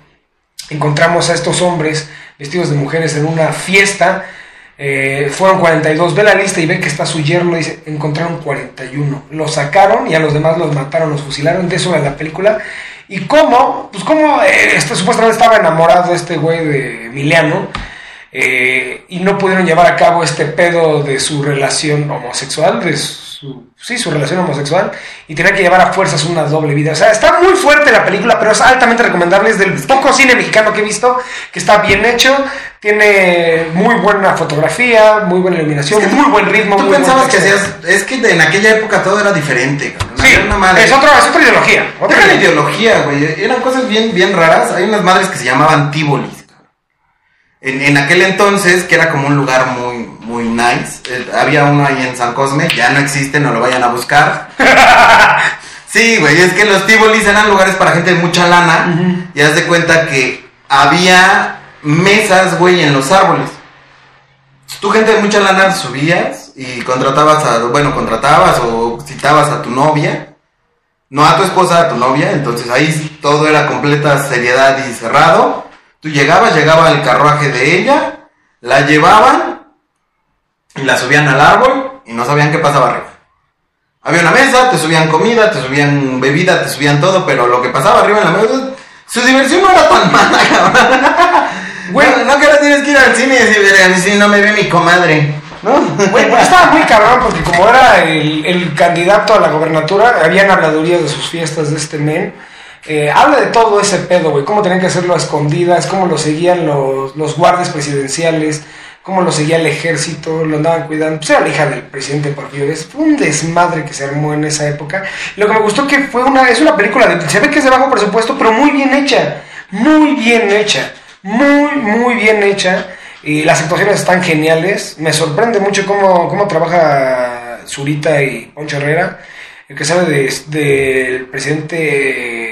encontramos a estos hombres vestidos de mujeres en una fiesta. eh, fueron 42. Ve la lista y ve que está su yerno. Dice: Encontraron 41. Los sacaron y a los demás los mataron, los fusilaron. De eso era la película. Y cómo, pues cómo eh, este, supuestamente estaba enamorado este güey de Emiliano. eh, y no pudieron llevar a cabo este pedo de su relación homosexual, sí, su relación homosexual, y tenía que llevar a fuerzas una doble vida. O sea, está muy fuerte la película, pero es altamente recomendable. Es del poco cine mexicano que he visto, que está bien hecho, tiene muy buena fotografía, muy buena iluminación, muy buen ritmo. Tú muy pensabas que hacías. Es que en aquella época todo era diferente. Sí, es, otra, es otra ideología. otra ideología, güey. Eran cosas bien, bien raras. Hay unas madres que se llamaban tíbolis. En, en aquel entonces, que era como un lugar muy, muy nice. eh, había uno ahí en San Cosme. Ya no existe, no lo vayan a buscar. [LAUGHS] sí, güey. Es que los tíbolis eran lugares para gente de mucha lana. Y haz de cuenta que había mesas, güey, en los árboles. Tú, gente de mucha lana, subías y contratabas a. Bueno, contratabas o citabas a tu novia no a tu esposa, a tu novia, entonces ahí todo era completa seriedad y cerrado. Tú llegabas, llegaba el carruaje de ella, la llevaban y la subían al árbol y no sabían qué pasaba arriba. Había una mesa, te subían comida, te subían bebida, te subían todo, pero lo que pasaba arriba en la mesa, su diversión no era tan [LAUGHS] mala, cabrón. Güey. no, no que ahora tienes que ir al cine y decir, "Verga, si no me ve mi comadre, ¿no? Güey, pues estaba muy cabrón porque como era el, el candidato a la gobernatura, habían habladurías de sus fiestas de este men. Eh, habla de todo ese pedo, güey, cómo tenían que hacerlo a escondidas, cómo lo seguían los, los guardias presidenciales, cómo lo seguía el ejército, lo andaban cuidando. Pues era la hija del presidente Porfirio Díaz. Fue un desmadre que se armó en esa época. Lo que me gustó que fue una, es una película, de, se ve que es de bajo presupuesto, pero muy bien hecha, muy bien hecha, muy, muy bien hecha. Y las actuaciones están geniales. Me sorprende mucho cómo, cómo trabaja Zurita y Poncho Herrera. El que sabe de- del presidente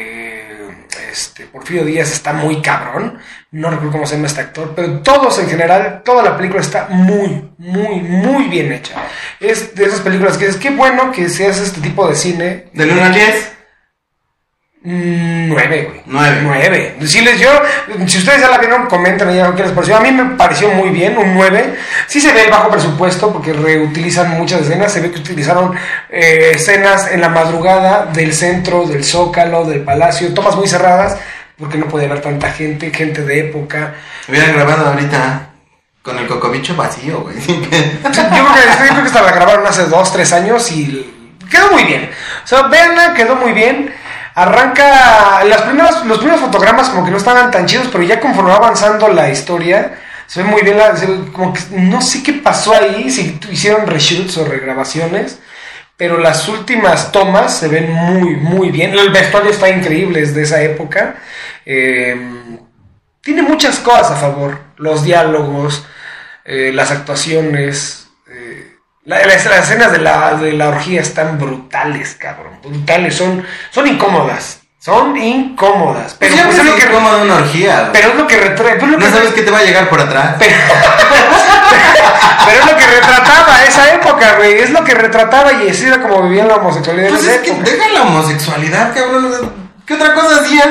este, Porfirio Díaz está muy cabrón. No recuerdo cómo se llama este actor, pero todos en general, toda la película está muy, muy, muy bien hecha. Es de esas películas que dices, qué bueno que se hace este tipo de cine. Del 1 al 10. Mm, Nueve, güey. Nueve. Nueve. Si les yo, si ustedes ya la vieron, comenten ahí qué les pareció. A mí me pareció muy bien, un 9. Sí se ve el bajo presupuesto porque reutilizan muchas escenas. Se ve que utilizaron eh, escenas en la madrugada del centro, del zócalo, del palacio. Tomas muy cerradas porque no puede haber tanta gente, gente de época. Hubieran grabado ahorita con el cocobicho vacío, güey. Yo creo que, yo creo que hasta la grabaron hace dos, tres años y quedó muy bien. O sea, véanla, quedó muy bien. Arranca. Las primeras, los primeros fotogramas como que no estaban tan chidos, pero ya conforme va avanzando la historia, se ve muy bien. La, como que no sé qué pasó ahí, si hicieron reshoots o regrabaciones. Pero las últimas tomas se ven muy, muy bien. El vestuario está increíble, es de esa época. Eh, tiene muchas cosas a favor. Los diálogos, eh, las actuaciones. La- las, las escenas de la, de la orgía están brutales, cabrón. Brutales, son, son incómodas. Son incómodas. Pero, pues, es lo que, como una orgía. güey. pero es lo que retrae. es lo no que- sabes qué te va a llegar por atrás. pero, [LAUGHS] pero es lo que retrataba esa época, güey. Es lo que retrataba y así era como vivían la homosexualidad Pues es que deja la homosexualidad, cabrón. ¿Qué otra cosa hacías?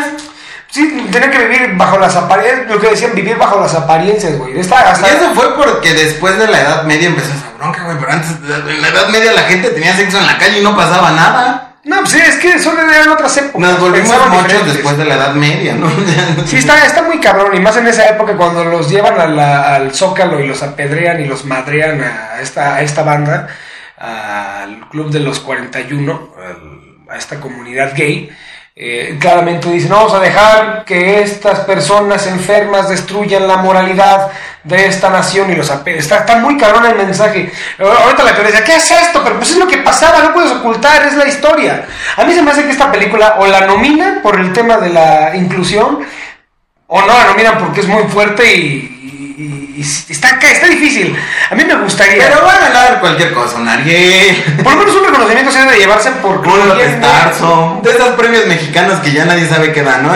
Sí, tenía que vivir bajo las apariencias. Lo que decían, vivir bajo las apariencias, güey. Esta- hasta- Y eso fue porque después de la Edad Media empezó esa bronca, güey. Pero antes, en la Edad Media la gente tenía sexo en la calle y no pasaba nada. No, pues sí, es que son eran otras épocas. Nos volvimos muchos después de la Edad Media, ¿no? [LAUGHS] Sí, está, está muy cabrón, y más en esa época cuando los llevan a la- al Zócalo y los apedrean y los madrean a esta, a esta banda, al Club de los 41, al- a esta comunidad gay. Eh, claramente dicen, no vamos a dejar que estas personas enfermas destruyan la moralidad de esta nación y los. Está, está muy cabrón el mensaje. Ahorita la teoría dice, ¿qué es esto? Pero pues es lo que pasaba, no puedes ocultar, es la historia. A mí se me hace que esta película o la nominan por el tema de la inclusión, o no la nominan porque es muy fuerte y, y- y está, está difícil. A mí me gustaría. Pero va a ganar cualquier cosa, un Ariel, por lo menos un reconocimiento se debe de llevarse por un López Tarso, de esos premios mexicanos que ya nadie sabe qué dan, ¿no?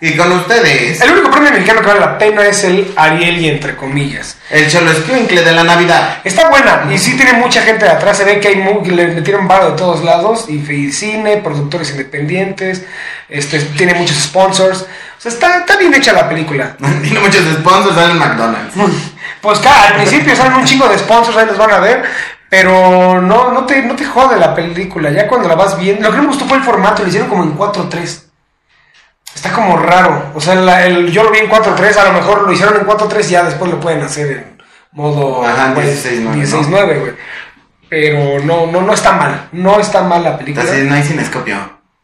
Y con ustedes, El único premio mexicano que vale la pena es el Ariel y entre comillas. el Cholo Escuincle de la Navidad. Está buena y sí tiene mucha gente de atrás. Se ve que hay mu- que le metieron varo de todos lados. Y y cine, productores independientes. Este, tiene muchos sponsors. O sea, está, está bien hecha la película. [LAUGHS] Tiene muchos sponsors, salen McDonald's. Pues claro, al principio salen un chingo de sponsors, ahí los van a ver, pero no, no, te, no te jode la película, ya cuando la vas viendo, lo que no me gustó fue el formato, lo hicieron como en 4.3. Está como raro, o sea, la- el- yo lo vi en 4.3, a lo mejor lo hicieron en 4.3 y ya después lo pueden hacer en modo Ajá, pues, 16:9, 16:9, güey. Pero no, no, no está mal, no está mal la película. Así no hay cinescopio.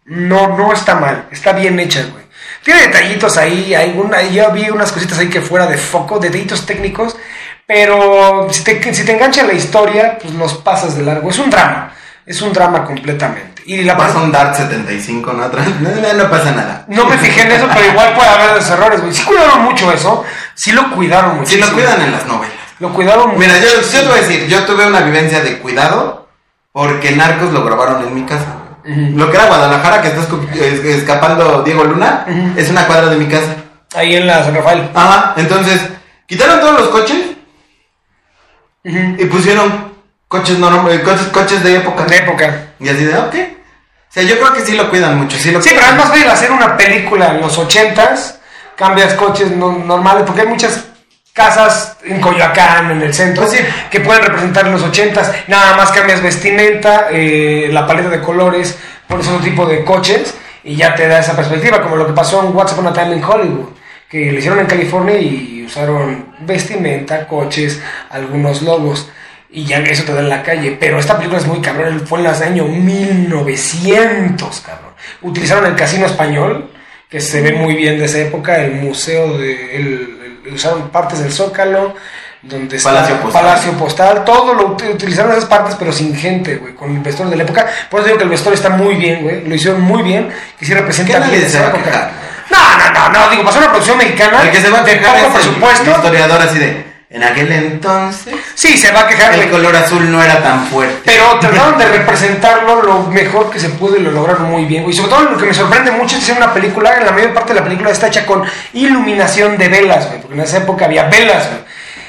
No, no está mal, está bien hecha, güey. Tiene detallitos ahí, hay una, yo vi unas cositas ahí que fuera de foco, detallitos técnicos, pero si te, si te engancha la historia, pues los pasas de largo. Es un drama, es un drama completamente. Y la Pasa un Dart 75, ¿no? No, no, pasa nada. No me fijé en eso, pero igual puede haber los errores, güey. Sí cuidaron mucho eso, sí lo cuidaron mucho. Si lo cuidan en las novelas. Lo cuidaron Mira, yo, te voy a decir, yo tuve una vivencia de cuidado porque Narcos lo grabaron en mi casa. Lo que era Guadalajara, que está escapando Diego Luna, es una cuadra de mi casa. Ahí en la San Rafael. Ajá, entonces, quitaron todos los coches y pusieron coches normales, coches, coches de época. De época. Y así de, ok. O sea, yo creo que sí lo cuidan mucho, sí lo Sí, pero es más fácil hacer una película en los ochentas, cambias coches no- normales, porque hay muchas casas en Coyoacán, en el centro, Pues sí. que pueden representar los ochentas, nada más cambias vestimenta, eh, la paleta de colores, pones otro tipo de coches y ya te da esa perspectiva, como lo que pasó en What's Upon a Time in Hollywood, que lo hicieron en California y usaron vestimenta, coches, algunos logos. Y ya eso te da en la calle. Pero esta película es muy cabrón. Fue en los años 1900, cabrón. Utilizaron el casino español, que se ve muy bien de esa época. El museo de. el- el- usaron partes del Zócalo, donde está Palacio Postal. Palacio Postal. Todo lo ut- utilizaron esas partes, pero sin gente, güey. Con el vestuario de la época. Por eso digo que el vestuario está muy bien, güey. Lo hicieron muy bien. Que sí representa ¿Qué nadie bien esa época. No, no, no, no. Digo, pasó una producción mexicana. El que se va a de poco presupuesto. historiador así de, en aquel entonces, Sí, se va a quejar, el color azul no era tan fuerte. Pero [LAUGHS] trataron de representarlo lo mejor que se pudo y lo lograron muy bien. Y sobre todo lo que me sorprende mucho es que una película, en la mayor parte de la película está hecha con iluminación de velas, güey. Porque en esa época había velas, güey.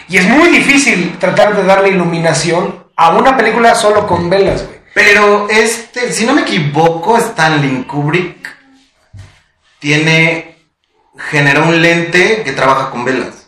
Y es muy difícil tratar de darle iluminación a una película solo con velas, güey. Pero este, si no me equivoco, Stanley Kubrick tiene, generó un lente que trabaja con velas.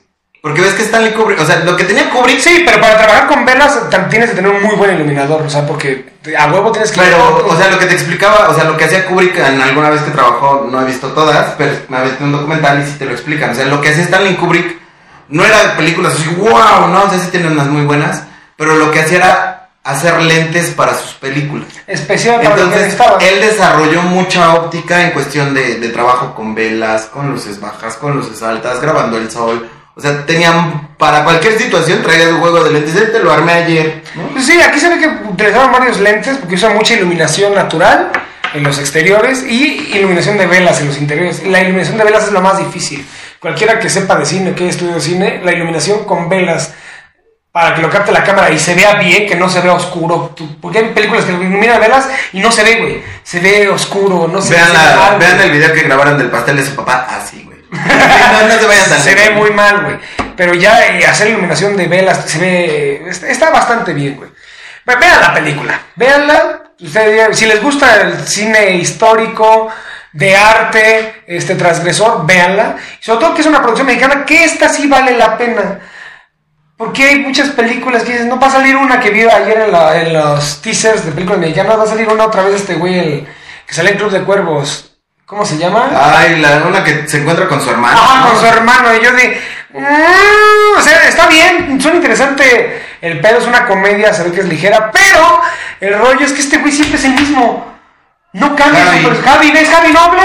Porque ves que Stanley Kubrick, o sea, lo que tenía Kubrick, Sí, pero para trabajar con velas tienes que tener un muy buen iluminador, o sea, porque a huevo tienes que... pero, o sea, lo que te explicaba, o sea, lo que hacía Kubrick en alguna vez que trabajó, no he visto todas, pero me había visto un documental y sí te lo explican. O sea, lo que hacía Stanley Kubrick no era películas así, wow, no, o sea, sí tiene unas muy buenas, pero lo que hacía era hacer lentes para sus películas. especial para lo que Entonces, él desarrolló mucha óptica en cuestión de, de trabajo con velas, con luces bajas, con luces altas, grabando el sol. O sea, tenían para cualquier situación, traía el juego de lentes. Este lo armé ayer, ¿no? Pues sí, aquí se ve que utilizaron varios lentes porque usan mucha iluminación natural en los exteriores y iluminación de velas en los interiores. La iluminación de velas es lo más difícil. Cualquiera que sepa de cine, que haya estudiado cine, la iluminación con velas para que lo capte la cámara y se vea bien, que no se vea oscuro. Porque hay películas que iluminan velas y no se ve, güey. Se ve oscuro, no se Vean, la- ve mal, vean el video que grabaron del pastel de su papá así, güey. [LAUGHS] no, vayan tan Se ve muy mal, güey. Pero ya eh, hacer iluminación de velas se ve. Está, bastante bien, güey. Ve- Vean la película. Ustedes, si les gusta el cine histórico, de arte, este transgresor, véanla. Y sobre todo que es una producción mexicana, que esta sí vale la pena. Porque hay muchas películas que dices, no va a salir una que vi ayer en, la- en los teasers de películas mexicanas, va a salir una otra vez este güey, el que sale en Club de Cuervos. ¿Cómo se llama? Ay, la una que se encuentra con su hermano. Ajá, ¿no? con su hermano. Y yo de. "Mm", o sea, está bien, suena interesante. El pedo es una comedia, se ve que es ligera. Pero el rollo es que este güey siempre es el mismo. No cambia. Javi. Javi, Javi ¿ves Javi Noble?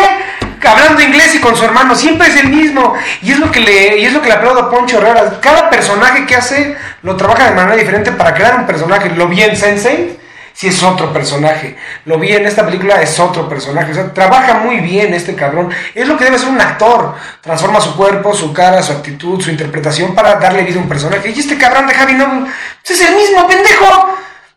Hablando inglés y con su hermano, siempre es el mismo. Y es lo que le, y es lo que le aplaudo a Poncho Herrera. Cada personaje que hace lo trabaja de manera diferente para crear un personaje. Lo vi en Sensei, si es otro personaje. Lo vi en esta película, es otro personaje. O sea, trabaja muy bien este cabrón. Es lo que debe ser un actor. Transforma su cuerpo, su cara, su actitud, su interpretación para darle vida a un personaje. Y este cabrón de Javi Noble, pues es el mismo pendejo.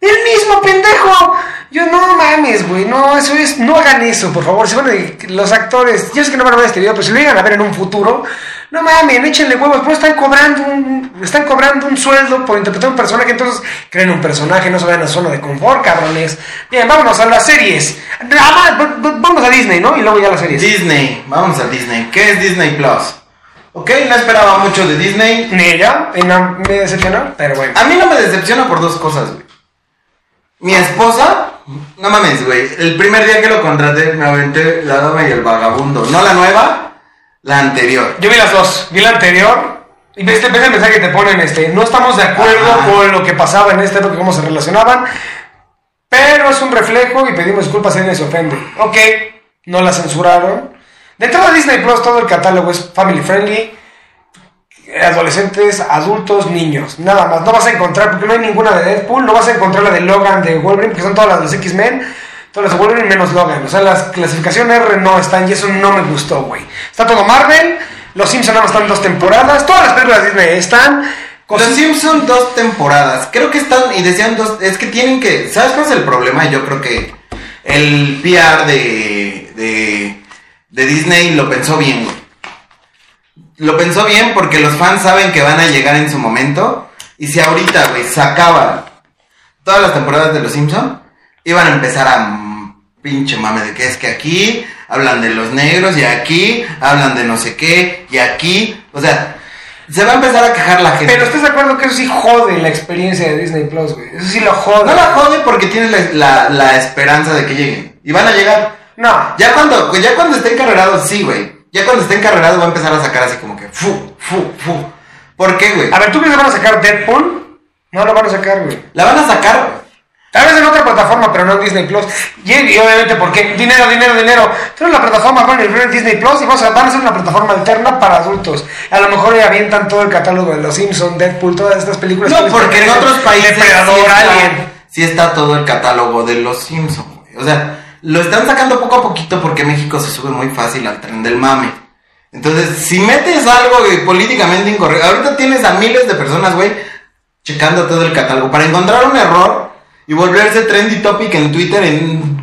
El mismo pendejo. Yo no mames, güey. No, eso es. No hagan eso, por favor. Si van a- los actores, yo sé que no van a ver este video, pero si lo llegan a ver en un futuro, no mames, échenle huevos. Pues están cobrando un, están cobrando un sueldo por interpretar un personaje. Entonces creen un personaje, no se vayan a zona de confort, cabrones. Bien, vámonos a las series. Ah, va- va- Vamos a Disney, ¿no? Y luego ya las series. Disney, vamos a Disney. ¿Qué es Disney Plus? Ok, no esperaba mucho de Disney. Ni ella, y no, me decepcionó, pero bueno. A mí no me decepciona por dos cosas, güey. Mi esposa, no mames, güey. El primer día que lo contraté, me aventé la dama y el vagabundo. No la nueva, la anterior. Yo vi las dos. Vi la anterior. Y ves, ves el mensaje que te ponen, este, no estamos de acuerdo Ajá. con lo que pasaba en esta época, cómo se relacionaban, pero es un reflejo y pedimos disculpas si alguien se ofende. Ok, no la censuraron. De todo Disney Plus, todo el catálogo es family friendly, adolescentes, adultos, niños, nada más. No vas a encontrar, porque no hay ninguna de Deadpool, no vas a encontrar la de Logan, de Wolverine, que son todas las de los X-Men, todas las de Wolverine menos Logan. O sea, las clasificación R no están y eso no me gustó, güey. Está todo Marvel, los Simpsons nada más están dos temporadas, todas las películas de Disney están. Los Cosas- Simpson dos temporadas. Creo que están, y decían dos, es que tienen que, ¿sabes cuál es el problema? Yo creo que el PR de, de, de Disney lo pensó bien, güey. Lo pensó bien porque los fans saben que van a llegar en su momento. Y si ahorita, güey, sacaba todas las temporadas de los Simpson, iban a empezar a mm, pinche mame de que es que aquí hablan de los negros y aquí hablan de no sé qué y aquí, o sea, se va a empezar a quejar la gente. Pero estás de acuerdo que eso sí jode la experiencia de Disney Plus, güey. Eso sí lo jode. No la jode porque tienes la, la- la esperanza de que lleguen. Y van a llegar. No. Ya cuando, ya cuando estén carrerados, sí, güey. Ya cuando estén carrerados va a empezar a sacar así como que fu, fu, fu. ¿Por qué, güey? A ver, ¿tú crees que van a sacar Deadpool? No lo van a sacar, güey. La van a sacar. Tal vez en otra plataforma, pero no en Disney Plus. Y, y obviamente porque dinero, dinero, dinero. Tienes la plataforma con el Disney Plus y vamos a, van a hacer una plataforma alterna para adultos. A lo mejor ya avientan todo el catálogo de los Simpsons, Deadpool, todas estas películas. No, que porque en otros países Depredador, sí, está, Alien. sí está todo el catálogo de los Simpsons, güey. O sea, lo están sacando poco a poquito porque México se sube muy fácil al tren del mame. Entonces, si metes algo güey, políticamente incorrecto, ahorita tienes a miles de personas, güey, checando todo el catálogo para encontrar un error y volverse trendy topic en Twitter en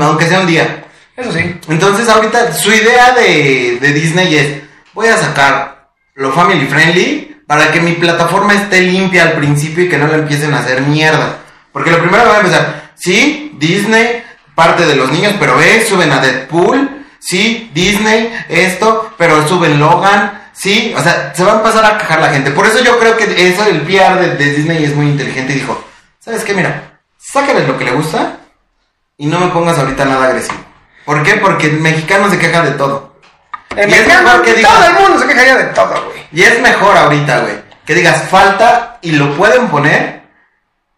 aunque sea un día. Eso sí. Entonces ahorita su idea de, de Disney es, voy a sacar lo family friendly para que mi plataforma esté limpia al principio y que no la empiecen a hacer mierda. Porque lo primero que va a empezar, sí, Disney, parte de los niños, pero ve, suben a Deadpool, sí, Disney, esto, pero suben Logan, sí, o sea, se va a empezar a quejar la gente. Por eso yo creo que eso, el PR de, de Disney es muy inteligente y dijo, ¿sabes qué? Mira, sácales lo que le gusta y no me pongas ahorita nada agresivo. ¿Por qué? Porque el mexicano se queja de todo. En Y es mejor que todo el mundo se quejaría de todo, güey. Y es mejor ahorita, güey, que digas falta y lo pueden poner,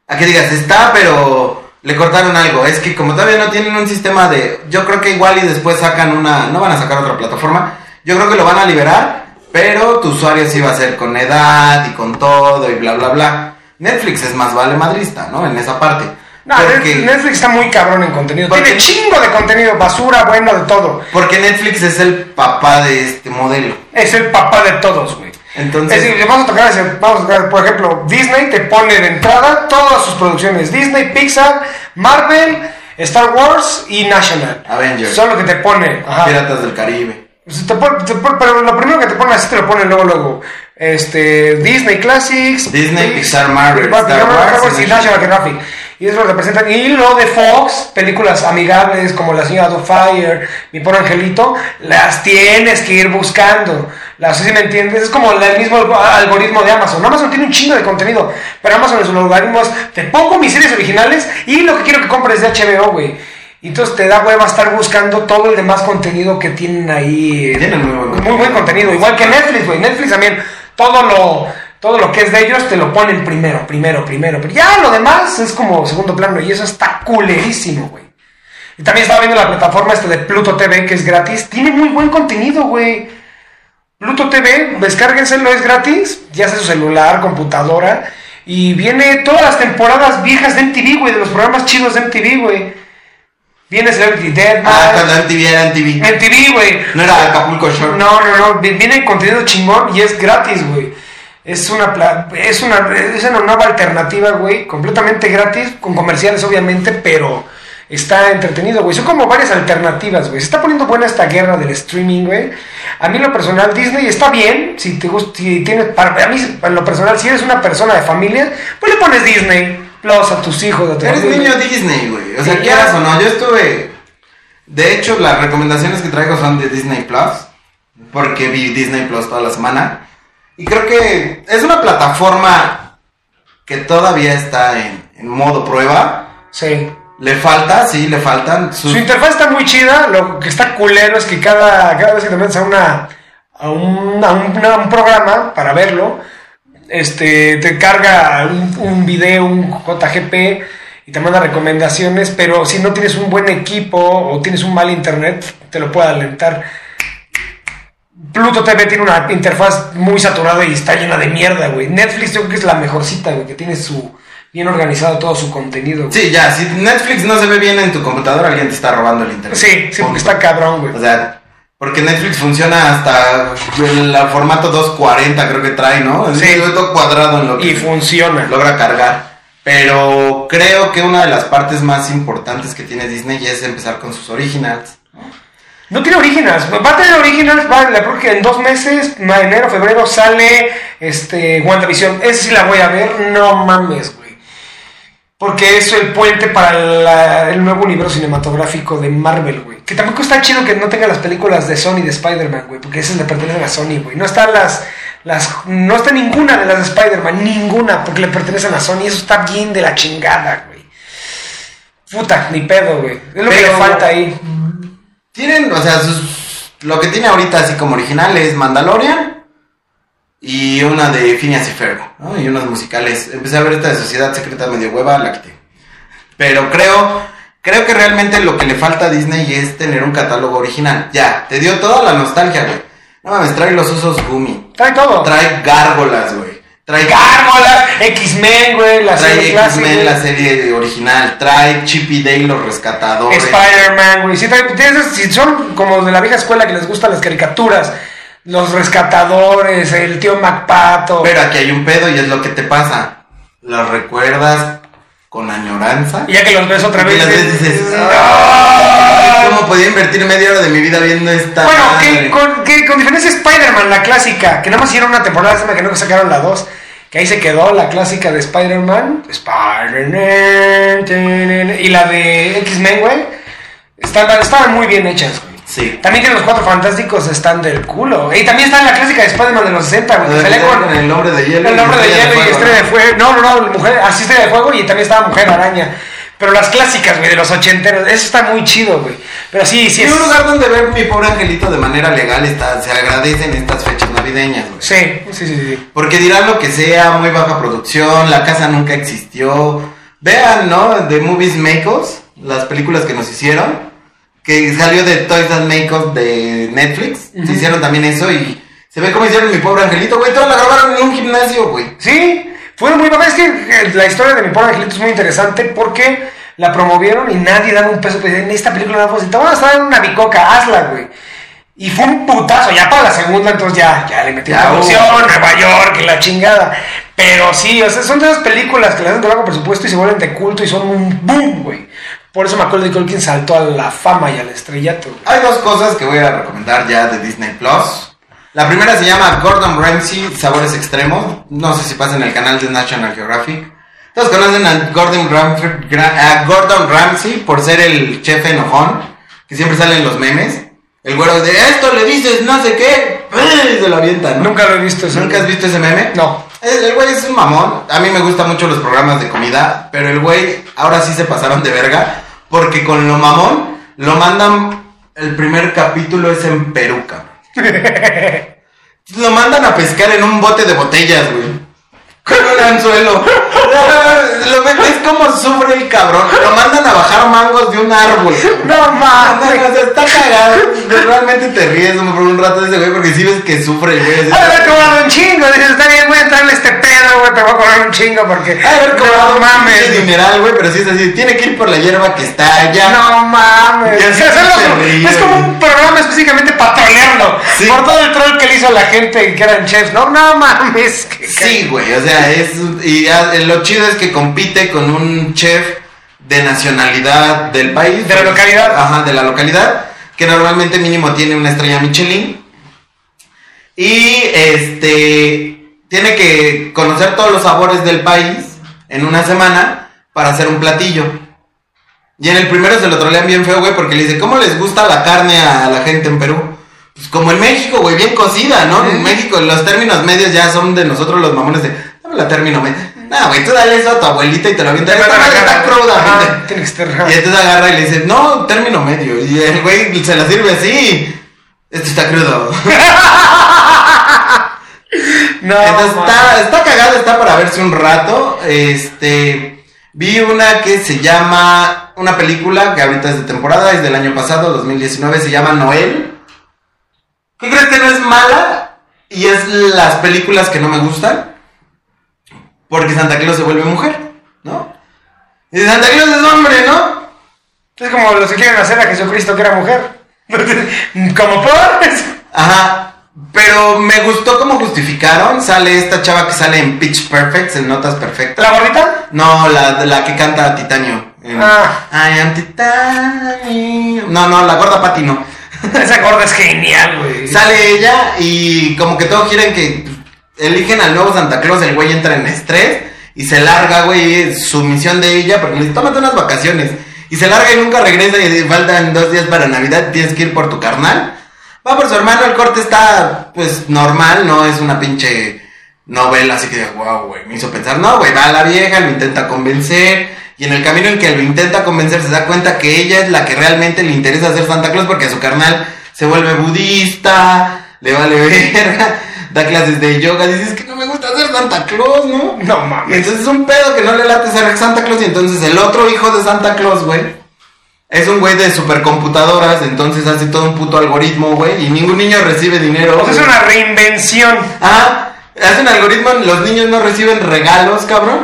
a que digas está, pero le cortaron algo. Es que como todavía no tienen un sistema de, yo creo que igual y después sacan una, no van a sacar otra plataforma, yo creo que lo van a liberar, pero tu usuario sí va a ser con edad y con todo y bla, bla, bla. Netflix es más vale madrista, ¿no? En esa parte. No, porque, Netflix está muy cabrón en contenido. Porque- Tiene chingo de contenido, basura, bueno, de todo. porque Netflix es el papá de este modelo. Es el papá de todos, güey. Entonces- Es decir, vamos a tocar, vamos a tocar, por ejemplo, Disney te pone de entrada todas sus producciones. Disney, Pixar, Marvel, Star Wars y National. Avengers. Son lo que te pone. Ajá. Piratas del Caribe. Te pone- te pone- pero lo primero que te ponen así te lo ponen luego, luego. Este, Disney Classics. Disney, Pix- Pixar, Marvel, Star Wars y y National Geographic. Y eso lo representan. Y lo de Fox, películas amigables como La Señora Fire, Mi Pobre Angelito, las tienes que ir buscando. Las, ¿sí me entiendes? Es como el mismo alg- algoritmo de Amazon. Amazon tiene un chingo de contenido, pero Amazon en sus algoritmos te pongo mis series originales y lo que quiero que compres de HBO, güey. Y entonces te da hueva estar buscando todo el demás contenido que tienen ahí. Tienen muy buen muy contenido. buen contenido. Igual que Netflix, güey. Netflix también, todo lo, todo lo que es de ellos te lo ponen primero, primero, primero. Pero ya lo demás es como segundo plano y eso está culerísimo, güey. Y también estaba viendo la plataforma este de Pluto TV, que es gratis. Tiene muy buen contenido, güey. Pluto TV, descárguenselo, es gratis. Ya sea su celular, computadora. Y viene todas las temporadas viejas de MTV, güey, de los programas chidos de MTV, güey. Viene Celebrity Deathmatch. Ah, cuando MTV era MTV. MTV, güey. No era Acapulco Shore. No, no, no. vi- Viene contenido chingón y es gratis, güey. Es una, pla- es una, es una nueva alternativa, güey. Completamente gratis, con comerciales, obviamente, pero está entretenido, güey. Son como varias alternativas, güey. Se está poniendo buena esta guerra del streaming, güey. A mí, en lo personal, Disney está bien. Si te gusta, si tienes, para a mí, en lo personal, si eres una persona de familia, pues le pones Disney Plus a tus hijos, a tu Eres niño Disney, güey. O sea, Sí, quieras ya. o no, yo estuve. De hecho, las recomendaciones que traigo son de Disney Plus. Porque vi Disney Plus toda la semana. Y creo que es una plataforma que todavía está en, en modo prueba. Sí. Le falta, sí, le faltan. Su interfaz está muy chida, lo que está culero es que cada, cada vez que te metes a, una, a, un, a un programa para verlo, este, te carga un, un video, un JGP y te manda recomendaciones, pero si no tienes un buen equipo o tienes un mal internet, te lo puede alentar. Pluto TV tiene una interfaz muy saturada y está llena de mierda, güey. Netflix yo creo que es la mejorcita, güey, que tiene su bien organizado todo su contenido. güey. Sí, ya, si Netflix no se ve bien en tu computadora, alguien te está robando el internet. Sí, sí, porque está cabrón, güey. O sea, porque Netflix funciona hasta el, el formato 240, creo que trae, ¿no? Sí. Es todo cuadrado en lo que Y funciona. logra cargar. Pero creo que una de las partes más importantes que tiene Disney es empezar con sus originals. No tiene originals. Va a tener originals, va, la creo que en dos meses, enero, febrero, sale este WandaVision. Esa sí la voy a ver, no mames, güey. Porque es el puente para la- el nuevo universo cinematográfico de Marvel, güey. Que tampoco está chido que no tenga las películas de Sony de Spider-Man, güey. Porque esas le pertenecen a Sony, güey. No están las, las. No está ninguna de las de Spider-Man, ninguna, porque le pertenecen a Sony. Eso está bien de la chingada, güey. Puta, ni pedo, güey. Es lo que le falta ahí. Tienen, o sea, sus- lo que tiene ahorita así como original es Mandalorian y una de Phineas y Ferb, ¿no? Y unos musicales. Empecé a ver esta de Sociedad Secreta medio hueva, la quité. Pero creo, creo que realmente lo que le falta a Disney es tener un catálogo original. Ya, te dio toda la nostalgia, güey. No mames, trae los usos Gumi. Trae todo. Trae gárgolas, güey. Trae Gárgolas, X-Men, güey, la serie Trae. X-Men, la serie original. Trae Chip y Dale, los rescatadores. Spider-Man, güey. Tienes- si son como de la vieja escuela que les gustan las caricaturas, los rescatadores, el tío MacPato. Pero aquí hay un pedo y es lo que te pasa. Los recuerdas con añoranza. y ya que los ves otra Y vez. las veces dices, "Ah". ¿Cómo podía invertir media hora de mi vida viendo esta Bueno, que con, que con diferencia Spider-Man, la clásica, que nada más hicieron una temporada, se me que no sacaron la 2, que ahí se quedó la clásica de Spider-Man, Spider-Man, y la de X-Men, güey, estaban, estaban muy bien hechas, güey. Sí. También que los cuatro fantásticos están del culo. Y también está la clásica de Spider-Man de los 60, güey. salía con el hombre de hielo. el y nombre de hielo y estrella de fuego. No, no, no, mujer, así estrella de fuego y también estaba mujer araña. Pero las clásicas, güey, de los ochenteros, eso está muy chido, güey. Pero sí, sí Y es. un lugar donde ver mi pobre angelito de manera legal está, se agradecen estas fechas navideñas, güey. Sí, sí, sí, sí. Porque dirán lo que sea, muy baja producción, la casa nunca existió. Vean, ¿no? The Movies Make Us, las películas que nos hicieron, que salió de Toys That Make Us de Netflix. Se hicieron también eso y se ve cómo hicieron mi pobre angelito, güey. Toda la grabaron en un gimnasio, güey. Sí, fue muy papá. Es que eh, la historia de mi pobre angelito es muy interesante porque la promovieron y nadie daba un peso. En esta película no fue. Te van a estar en una bicoca, hazla, güey. Y fue un putazo, ya para la segunda, entonces ya, ya le metí Ya producción. Nueva York y la chingada. Pero sí, o sea, son de esas películas que le hacen de bajo presupuesto y se vuelven de culto y son un boom, güey. Por eso Macaulay Culkin saltó a la fama y al estrellato. Hay dos cosas que voy a recomendar ya de Disney Plus. La primera se llama Gordon Ramsay, Sabores Extremos. No sé si pasa en el canal de National Geographic. Todos conocen a Gordon, a Ramsay por ser el chef enojón, que siempre sale en los memes. El güero de esto le dices no sé qué, y se lo avienta, ¿no? Nunca lo he visto eso. ¿Nunca has visto ese meme? No. El el güey es un mamón. A mí me gustan mucho los programas de comida, pero el güey ahora sí se pasaron de verga, porque con lo mamón lo mandan. El primer capítulo es en Perú, cabrón. [LAUGHS] Lo mandan a pescar en un bote de botellas, güey. Con un anzuelo. [LAUGHS] Lo ven- es como sufre el cabrón. Lo mandan a bajar mangos de un árbol. No mames. no, o sea, está cagado. Realmente te ríes por un rato de ese güey porque sí ves que sufre el güey. de haber cobrado un chingo. Dices, está bien, voy a entrar en este pedo, güey. Te voy a cobrar un chingo porque. De haber cobrado no mames. dineral, güey, pero sí es así. Tiene que ir por la hierba que está allá. No mames. O sea, ríe, es como un programa específicamente para trolearlo. Sí. Por todo el troll que le hizo a la gente que eran chefs. No, no mames. que- Sí, güey, o sea, es. Y ah, lo chido es que compite con un chef de nacionalidad del país. De la localidad. Ajá, de la localidad. Que normalmente mínimo tiene una estrella Michelin. Y este. Tiene que conocer todos los sabores del país en una semana para hacer un platillo. Y en el primero se lo trolean bien feo, güey, porque le dice, ¿cómo les gusta la carne a la gente en Perú? Pues como en México, güey, bien cocida, ¿no? En México los términos medios ya son de nosotros los mamones de, la término medio. No, güey, tú dale eso a tu abuelita y te lo avienta. Esta madre está cruda, güey. Tiene que estar. Y entonces agarra y le dice, no, término medio. Y el güey se la sirve así. Esto está crudo. [LAUGHS] No, Entonces está, está cagado, está para verse un rato. Este. Vi una que se llama. Una película que ahorita es de temporada, es del año pasado, 2019, se llama Noel. ¿Qué crees que no es mala? Y es las películas que no me gustan. Porque Santa Claus se vuelve mujer, ¿no? Y Santa Claus es hombre, ¿no? Es como los que quieren hacer a Jesucristo que era mujer. [LAUGHS] como por. Ajá. Pero me gustó cómo justificaron. Sale esta chava que sale en Pitch Perfect, en Notas Perfectas. ¿La gordita? No, la, la que canta Titanio. En Ah. I am Titanio. No, no, la gorda Patty no. [LAUGHS] Esa gorda es genial, güey. Sale ella y como que todos quieren que eligen al nuevo Santa Claus, el güey entra en estrés y se larga, güey, su misión de ella, porque le dice, tómate unas vacaciones. Y se larga y nunca regresa y faltan dos días para Navidad, tienes que ir por tu carnal. Va por su hermano, el corte está, pues, normal, no es una pinche novela así que, wow, güey, me hizo pensar, no, güey, va a la vieja, lo intenta convencer, y en el camino en que lo intenta convencer se da cuenta que ella es la que realmente le interesa ser Santa Claus porque a su carnal se vuelve budista, le vale [LAUGHS] verga, da clases de yoga, dices que no me gusta ser Santa Claus, ¿no? No mames. entonces es un pedo que no le late ser Santa Claus y entonces el otro hijo de Santa Claus, güey, es un güey de supercomputadoras, entonces hace todo un puto algoritmo, güey, y ningún niño recibe dinero. Sea, es una reinvención. Ah, hace un algoritmo, los niños no reciben regalos, cabrón.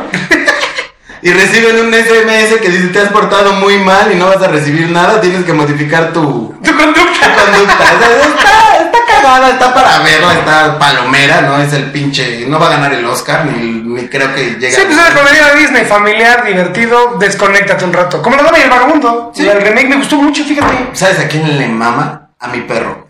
[LAUGHS] y reciben un SMS que dice te has portado muy mal y no vas a recibir nada, tienes que modificar tu, Tu conducta. tu conducta. O sea, está cagada, está para verla, está palomera, no es el pinche, no va a ganar el Oscar, ni, ni creo que llegue Sí, pues es la comedia de Disney, familiar, divertido, desconéctate un rato. Como la dama y el vagabundo. Sí. El remake me gustó mucho, fíjate. ¿Sabes a quién le mama? A mi perro.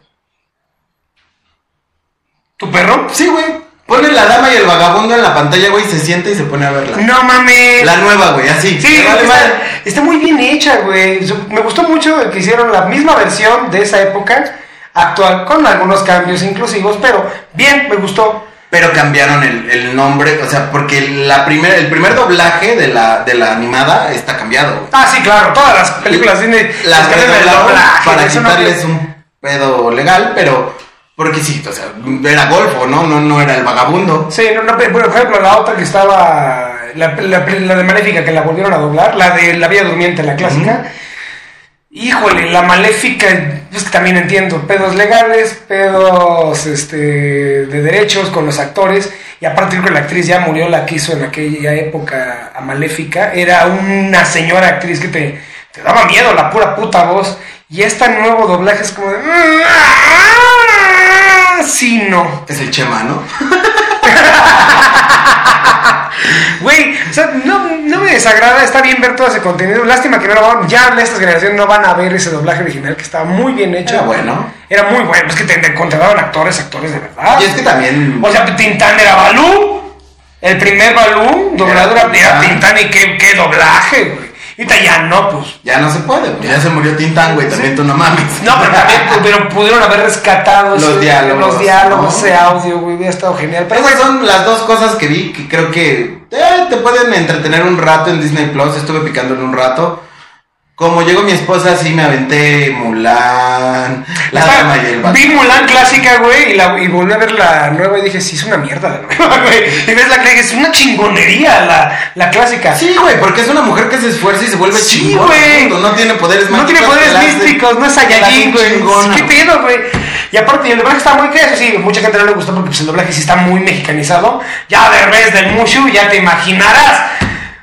¿Tu perro? Sí, güey. Pone la dama y el vagabundo en la pantalla, güey, se sienta y se pone a verla. No mames. La nueva, güey, así. Sí, vale está, está muy bien hecha, güey. Me gustó mucho que hicieron la misma versión de esa época actual, con algunos cambios inclusivos, pero bien, me gustó. Pero cambiaron el, el nombre, o sea, porque la primer, el primer doblaje de la, de la animada está cambiado. Ah, sí, claro, todas las películas Disney Las cambian el doblaje, para eso no- quitarles un pedo legal, pero porque sí, o sea, era Golfo, ¿no? No, no era el vagabundo. Sí, no, no, por ejemplo, la otra que estaba, la, la- la de Maléfica que la volvieron a doblar, la de La Vía Durmiente, la clásica. Híjole, la Maléfica, pues que también entiendo, pedos legales, pedos este, de derechos con los actores, y aparte creo que la actriz ya murió, la que hizo en aquella época a Maléfica, era una señora actriz que te, te daba miedo, la pura puta voz, Y este nuevo doblaje es como de. "Ah, Sí, no. Es el Chema, ¿no? [LAUGHS] Güey, o sea, no, no me desagrada, está bien ver todo ese contenido. Lástima que no lo van, ya en estas generaciones no van a ver ese doblaje original que estaba muy bien hecho. Era bueno. Era muy bueno, es que te, te contrataban actores, actores de verdad. Y es que también. O sea, Tintán era Balú. El primer Balú, doblador Era era. Tintán y qué, qué doblaje, güey. Ahorita ya no, pues. Ya no se puede, pues, ya se murió Tintán, güey, también tú no mames. No, pero también pudieron haber rescatado Los ese- diálogos, los diálogos, ¿no? ese audio, güey, hubiera estado genial. Pero Esas son las dos cosas que vi que creo que eh, te pueden entretener un rato en Disney Plus. Estuve picando en un rato. Como llegó mi esposa, sí me aventé Mulan, La Está- Dama y el vi Mulan clásica, güey, y, la- y volví a ver la nueva y dije, sí, es una mierda la nueva, [LAUGHS] güey. Y ves la clásica, es una chingonería la, la clásica. Sí, güey, porque es una mujer que se esfuerza y se vuelve Sí, chingona. güey. No tiene poderes No tiene mágicos poderes místicos, no es Saiyajin, güey. ¿Qué pedo, güey? Y aparte, el doblaje está muy que sí, mucha gente no le gustó porque pues, el doblaje sí está muy mexicanizado. Ya de revés del Mushu, ya te imaginarás.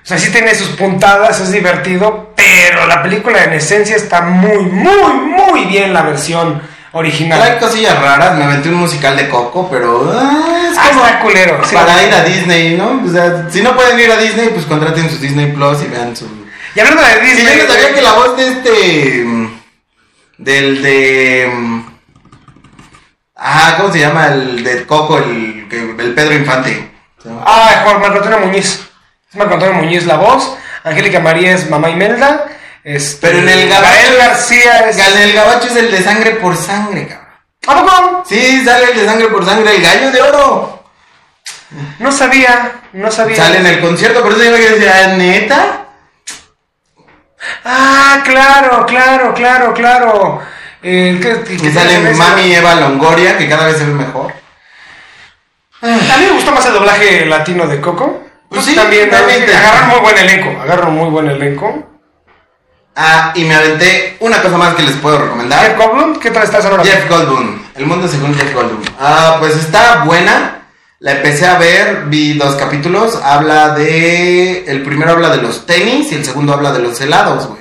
O sea, sí tiene sus puntadas, es divertido, pero la película en esencia está muy, muy, muy bien la versión original. Trae cosillas raras, me aventé un musical de Coco, pero ah, es Ah, como está culero. sí. para ir a Disney, ¿no? O sea, si no pueden ir a Disney, pues contraten su Disney Plus y vean su... Y hablando de Sí, Disney. yo no sabía que la voz de este... mm, Del de... mm, Ah, ¿cómo se llama? El de Coco, el, el Pedro Infante. Ah, Juan Marco Antonio Muñiz. Es Marco Antonio Muñiz la voz. Angélica María es Mamá Imelda. Este, Pero en el Gael gabacho... García es. En el gabacho es el de sangre por sangre, cabrón. ¿A poco? Sí, sale el de sangre por sangre, el gallo de oro. No sabía, no sabía. Sale en el concierto, por eso yo me decía, ¿neta? Ah, claro, claro, claro, claro. El que, el que sale Mami Eva Longoria, que cada vez se ve mejor. A mí me gustó más el doblaje latino de Coco. Pues sí, también, también te- agarran muy buen elenco, agarran muy buen elenco. Ah, y me aventé una cosa más que les puedo Jeff recomendar. Goldblum, ¿qué tal estás ahora? Jeff Goldblum, el mundo según Jeff Goldblum. Ah, pues está buena. La empecé a ver, vi dos capítulos. Habla de. El primero habla de los tenis y el segundo habla de los helados, güey.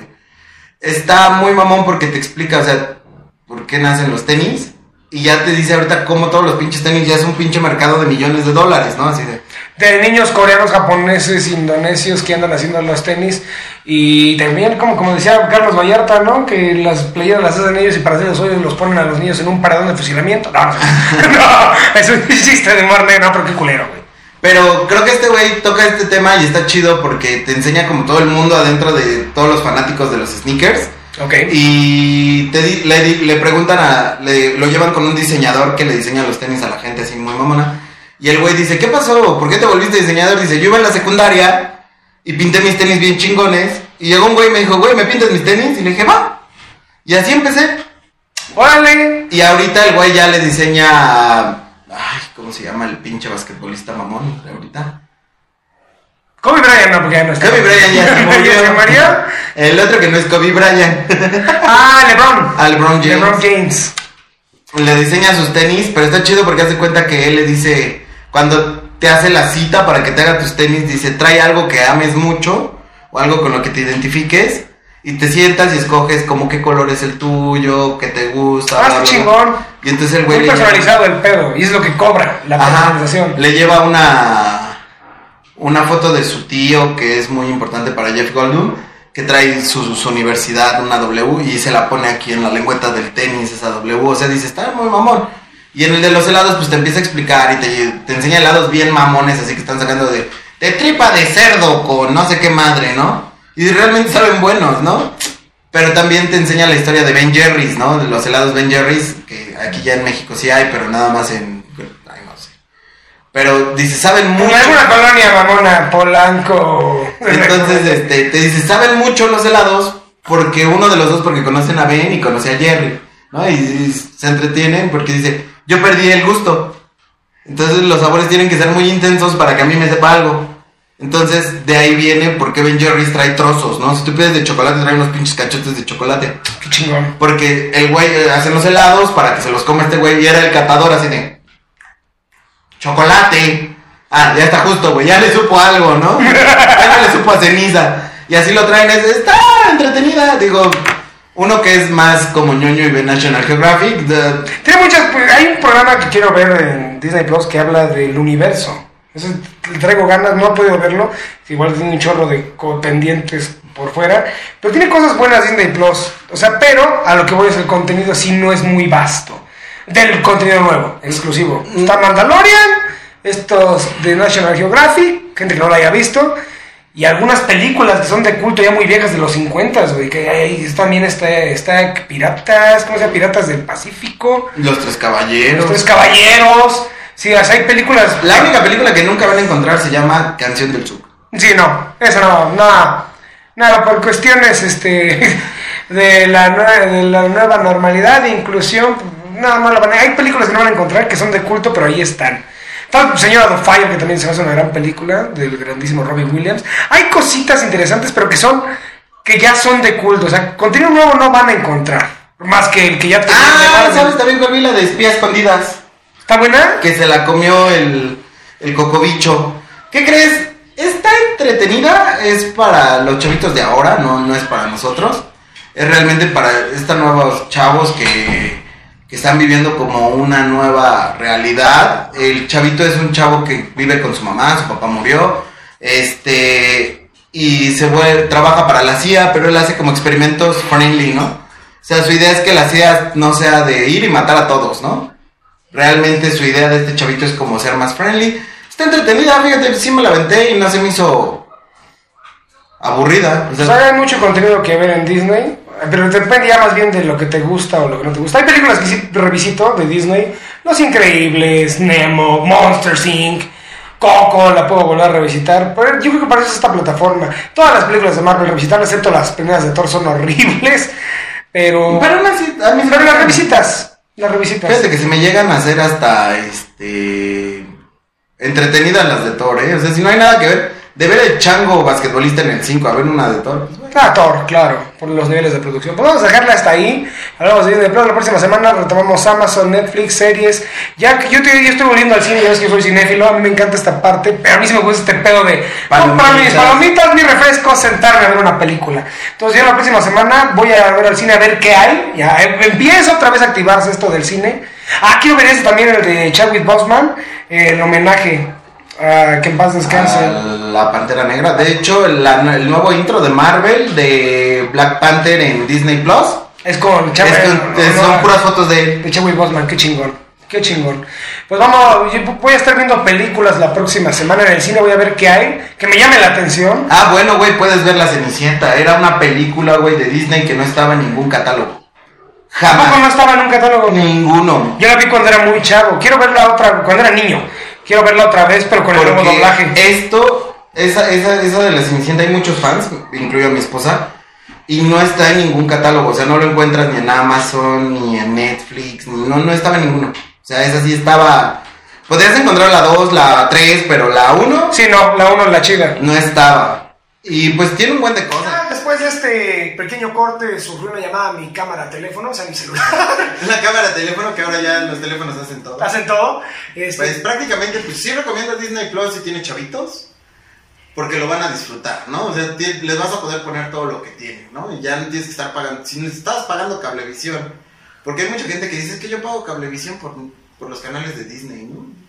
Está muy mamón porque te explica, o sea, por qué nacen los tenis. Y ya te dice ahorita cómo todos los pinches tenis ya es un pinche mercado de millones de dólares, ¿no? Así de. De niños coreanos, japoneses, indonesios que andan haciendo los tenis. Y también, como, como decía Carlos Vallarta, ¿no? Que las playeras las hacen ellos y para hacer los hoyos los ponen a los niños en un paradón de fusilamiento. No, no, [LAUGHS] no, es un chiste de negro, no, pero qué culero, güey. Pero creo que este güey toca este tema y está chido porque te enseña como todo el mundo adentro de todos los fanáticos de los sneakers. Ok. Y te di- le, le preguntan a. Le, lo llevan con un diseñador que le diseña los tenis a la gente así muy mamona. Y el güey dice: ¿Qué pasó? ¿Por qué te volviste diseñador? Dice: Yo iba en la secundaria y pinté mis tenis bien chingones. Y llegó un güey y me dijo: Güey, ¿me pintas mis tenis? Y le dije: Va. Y así empecé. ¡Órale! Y ahorita el güey ya le diseña. a- Ay, ¿cómo se llama el pinche basquetbolista mamón de ahorita? Kobe Bryant, no, porque ya no está. Kobe Bryant ya se [LAUGHS] murió. El otro que no es Kobe Bryant. [LAUGHS] Ah, LeBron. LeBron James. LeBron James. le diseña sus tenis, pero está chido porque hace cuenta que él le dice, cuando te hace la cita para que te haga tus tenis, dice, trae algo que ames mucho o algo con lo que te identifiques y te sientas y escoges como qué color es el tuyo, qué te gusta. Ah, chingón. Y entonces el güey Muy lleva, personalizado el pedo. Y es lo que cobra la Ajá, personalización. le lleva una, una foto de su tío que es muy importante para Jeff Goldblum. Que trae su, su universidad, una W, y se la pone aquí en la lengüeta del tenis, esa W. O sea, dice, está muy mamón. Y en el de los helados, pues te empieza a explicar y te, te enseña helados bien mamones, así que están sacando de, de tripa de cerdo con no sé qué madre, ¿no? Y realmente saben buenos, ¿no? Pero también te enseña la historia de Ben Jerry's, ¿no? De los helados Ben Jerry's, que aquí ya en México sí hay, pero nada más en... Ay, no sé. Pero dice, saben mucho. En alguna colonia mamona, Polanco. Entonces, este, te dice, saben mucho los helados, porque uno de los dos, porque conocen a Ben y conoce a Jerry, ¿no? Y, y se entretienen porque dice, yo perdí el gusto. Entonces los sabores tienen que ser muy intensos para que a mí me sepa algo. Entonces, de ahí viene porque Ben Jerry's trae trozos, ¿no? Si tú pides de chocolate, trae unos pinches cachotes de chocolate. Qué chingón. Porque el güey eh, hace los helados para que se los coma este güey y era el catador así de... Chocolate. Ah, ya está justo, güey. Ya le supo algo, ¿no? [LAUGHS] Ya no le supo a ceniza. Y así lo traen. Es, está entretenida. Digo, Uno que es más como ñoño y ve National Geographic. de- Tiene muchas. pues, Hay un programa que quiero ver en Disney Plus que habla del universo. Eso traigo ganas, no he podido verlo. Igual tiene un chorro de pendientes por fuera. Pero tiene cosas buenas Disney Plus. O sea, pero a lo que voy es el contenido, sí no es muy vasto. Del contenido nuevo, exclusivo. Está Mandalorian, estos de National Geographic, gente que no lo haya visto. Y algunas películas que son de culto ya muy viejas de los 50, güey. Que ahí también está, está Piratas, ¿cómo se llama? Piratas del Pacífico. Los Tres Caballeros. Los tres caballeros. Sí, o sea, hay películas. La única película que nunca van a encontrar se llama Canción del Sur. Sí, no, eso no, nada. Nada, por cuestiones este, [LAUGHS] de, la, de la nueva normalidad de inclusión. No, no la van a. Hay películas que no van a encontrar que son de culto, pero ahí están. Está Señora of Fire, que también se hace una gran película, del grandísimo Robbie Williams. Hay cositas interesantes, pero que son. que ya son de culto. O sea, contenido nuevo no van a encontrar. Más que el que ya de Ah. ¿sabes también cuál vi? La de Espías Escondidas. ¿Está buena? Que se la comió el, el cocobicho. ¿Qué crees? Está entretenida, es para los chavitos de ahora, no, no es para nosotros. Es realmente para estos nuevos chavos que, que están viviendo como una nueva realidad. El chavito es un chavo que vive con su mamá, su papá murió. Este. Y se vuelve, trabaja para la CIA, pero él hace como experimentos friendly, ¿no? O sea, su idea es que la CIA no sea de ir y matar a todos, ¿no? Realmente su idea de este chavito es como ser más friendly. Está entretenida, fíjate, sí me la aventé y no se me hizo aburrida. O sea, hay mucho contenido que ver en Disney, pero depende ya más bien de lo que te gusta o lo que no te gusta. Hay películas que sí revisito de Disney, Los Increíbles, Nemo, Monsters Inc., Coco, la puedo volver a revisitar, pero yo creo que para eso es esta plataforma. Todas las películas de Marvel revisitar, excepto las primeras de Thor, son horribles, pero... pero aún así, a mí pero las revisitas, las revisitas. Fíjate que se me llegan a hacer hasta este entretenidas las de Thor, ¿eh? O sea, si no hay nada que ver, de ver el chango basquetbolista en el 5 a ver una de Thor, pues. Ah, Thor, claro, por los niveles de producción. Pues vamos a dejarla hasta ahí. Hablamos de Plus. La próxima semana retomamos Amazon, Netflix, series. Ya que yo, te- yo estoy volviendo al cine, ya ves que soy cinéfilo. A mí me encanta esta parte, pero a mí sí me gusta este pedo de comprar mis palomitas, mi refresco, sentarme a ver una película. Entonces, yo la próxima semana voy a ver al cine a ver qué hay. Ya eh, empieza otra vez a activarse esto del cine. Ah, quiero ver este también, el de Chadwick Boseman, el homenaje a que en paz descanse. la Pantera Negra. De hecho, la- el nuevo intro de Marvel de Black Panther en Disney Plus Es con es Chadwick. con- es- son puras fotos de él. De Chadwick Boseman, qué chingón, qué chingón. Pues vamos, yo voy a estar viendo películas la próxima semana en el cine, voy a ver qué hay, que me llame la atención. Ah, bueno, güey, puedes ver La Cenicienta. Era una película, güey, de Disney que no estaba en ningún catálogo. Tampoco no Jamás. estaba en un catálogo. Ninguno. Yo la vi cuando era muy chavo, quiero verla otra, cuando era niño. Quiero verla otra vez, pero con el nuevo doblaje. esto, esa, esa, esa de La Cenicienta, hay muchos fans, incluyo a mi esposa, y no está en ningún catálogo. O sea, no lo encuentras ni en Amazon, ni en Netflix, ni, no, no estaba en ninguno. O sea, esa sí estaba... Podrías encontrar la 2, la 3, pero la 1 Sí, no, la uno es la chida. no estaba. Y pues tiene un buen de cosas. Ah, Después de este pequeño corte, sufrió una llamada a mi cámara teléfono, o sea, mi celular. [LAUGHS] La cámara de teléfono que ahora ya los teléfonos hacen todo. Hacen todo. Este, Pues prácticamente, pues sí recomiendo Disney Plus si tiene chavitos, porque lo van a disfrutar, ¿no? O sea, les vas a poder poner todo lo que tiene, ¿no? Y ya no tienes que estar pagando, si estás pagando cablevisión, porque hay mucha gente que dice, es que yo pago cablevisión por, por los canales de Disney, ¿no?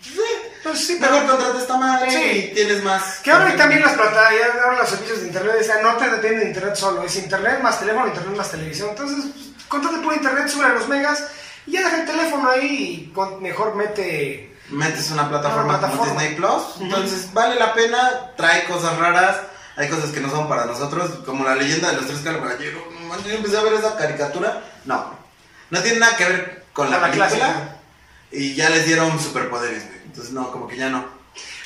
Pues sí, mejor contrata esta madre Sí. y tienes más. Que ahora también las plataformas, ya ahora los servicios de internet, o sea, no te depende de internet solo, es internet más teléfono, internet más televisión. Entonces, pues, contrate por internet, sube a los megas y ya deja el teléfono ahí y con- mejor mete. metes una plataforma, Una plataforma. como Disney Plus, entonces vale la pena, trae cosas raras, hay cosas que no son para nosotros, como la leyenda de los tres. No manches, Yo empecé a ver esa caricatura, no, no tiene nada que ver con la, la película clásica. Y ya les dieron superpoderes, güey. entonces no, como que ya no.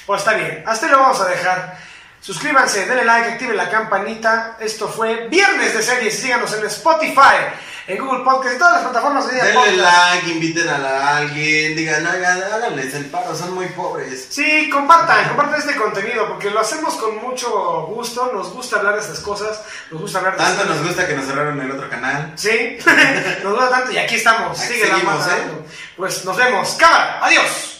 Pues está bien, hasta lo vamos a dejar. Suscríbanse, denle like, activen la campanita. Esto fue Viernes de Series. Síganos en Spotify, en Google Podcast y todas las plataformas de Denle podcast. like, inviten a la- alguien, digan, hagan, háganles el paro, son muy pobres. Sí, compartan, compartan este contenido porque lo hacemos con mucho gusto. Nos gusta hablar de estas cosas, nos gusta hablar de Tanto estas- nos gusta que nos cerraron el otro canal. Sí, [LAUGHS] nos gusta tanto y aquí estamos. Aquí Sigue la mano. ¿eh? Pues nos vemos. Cámara, adiós.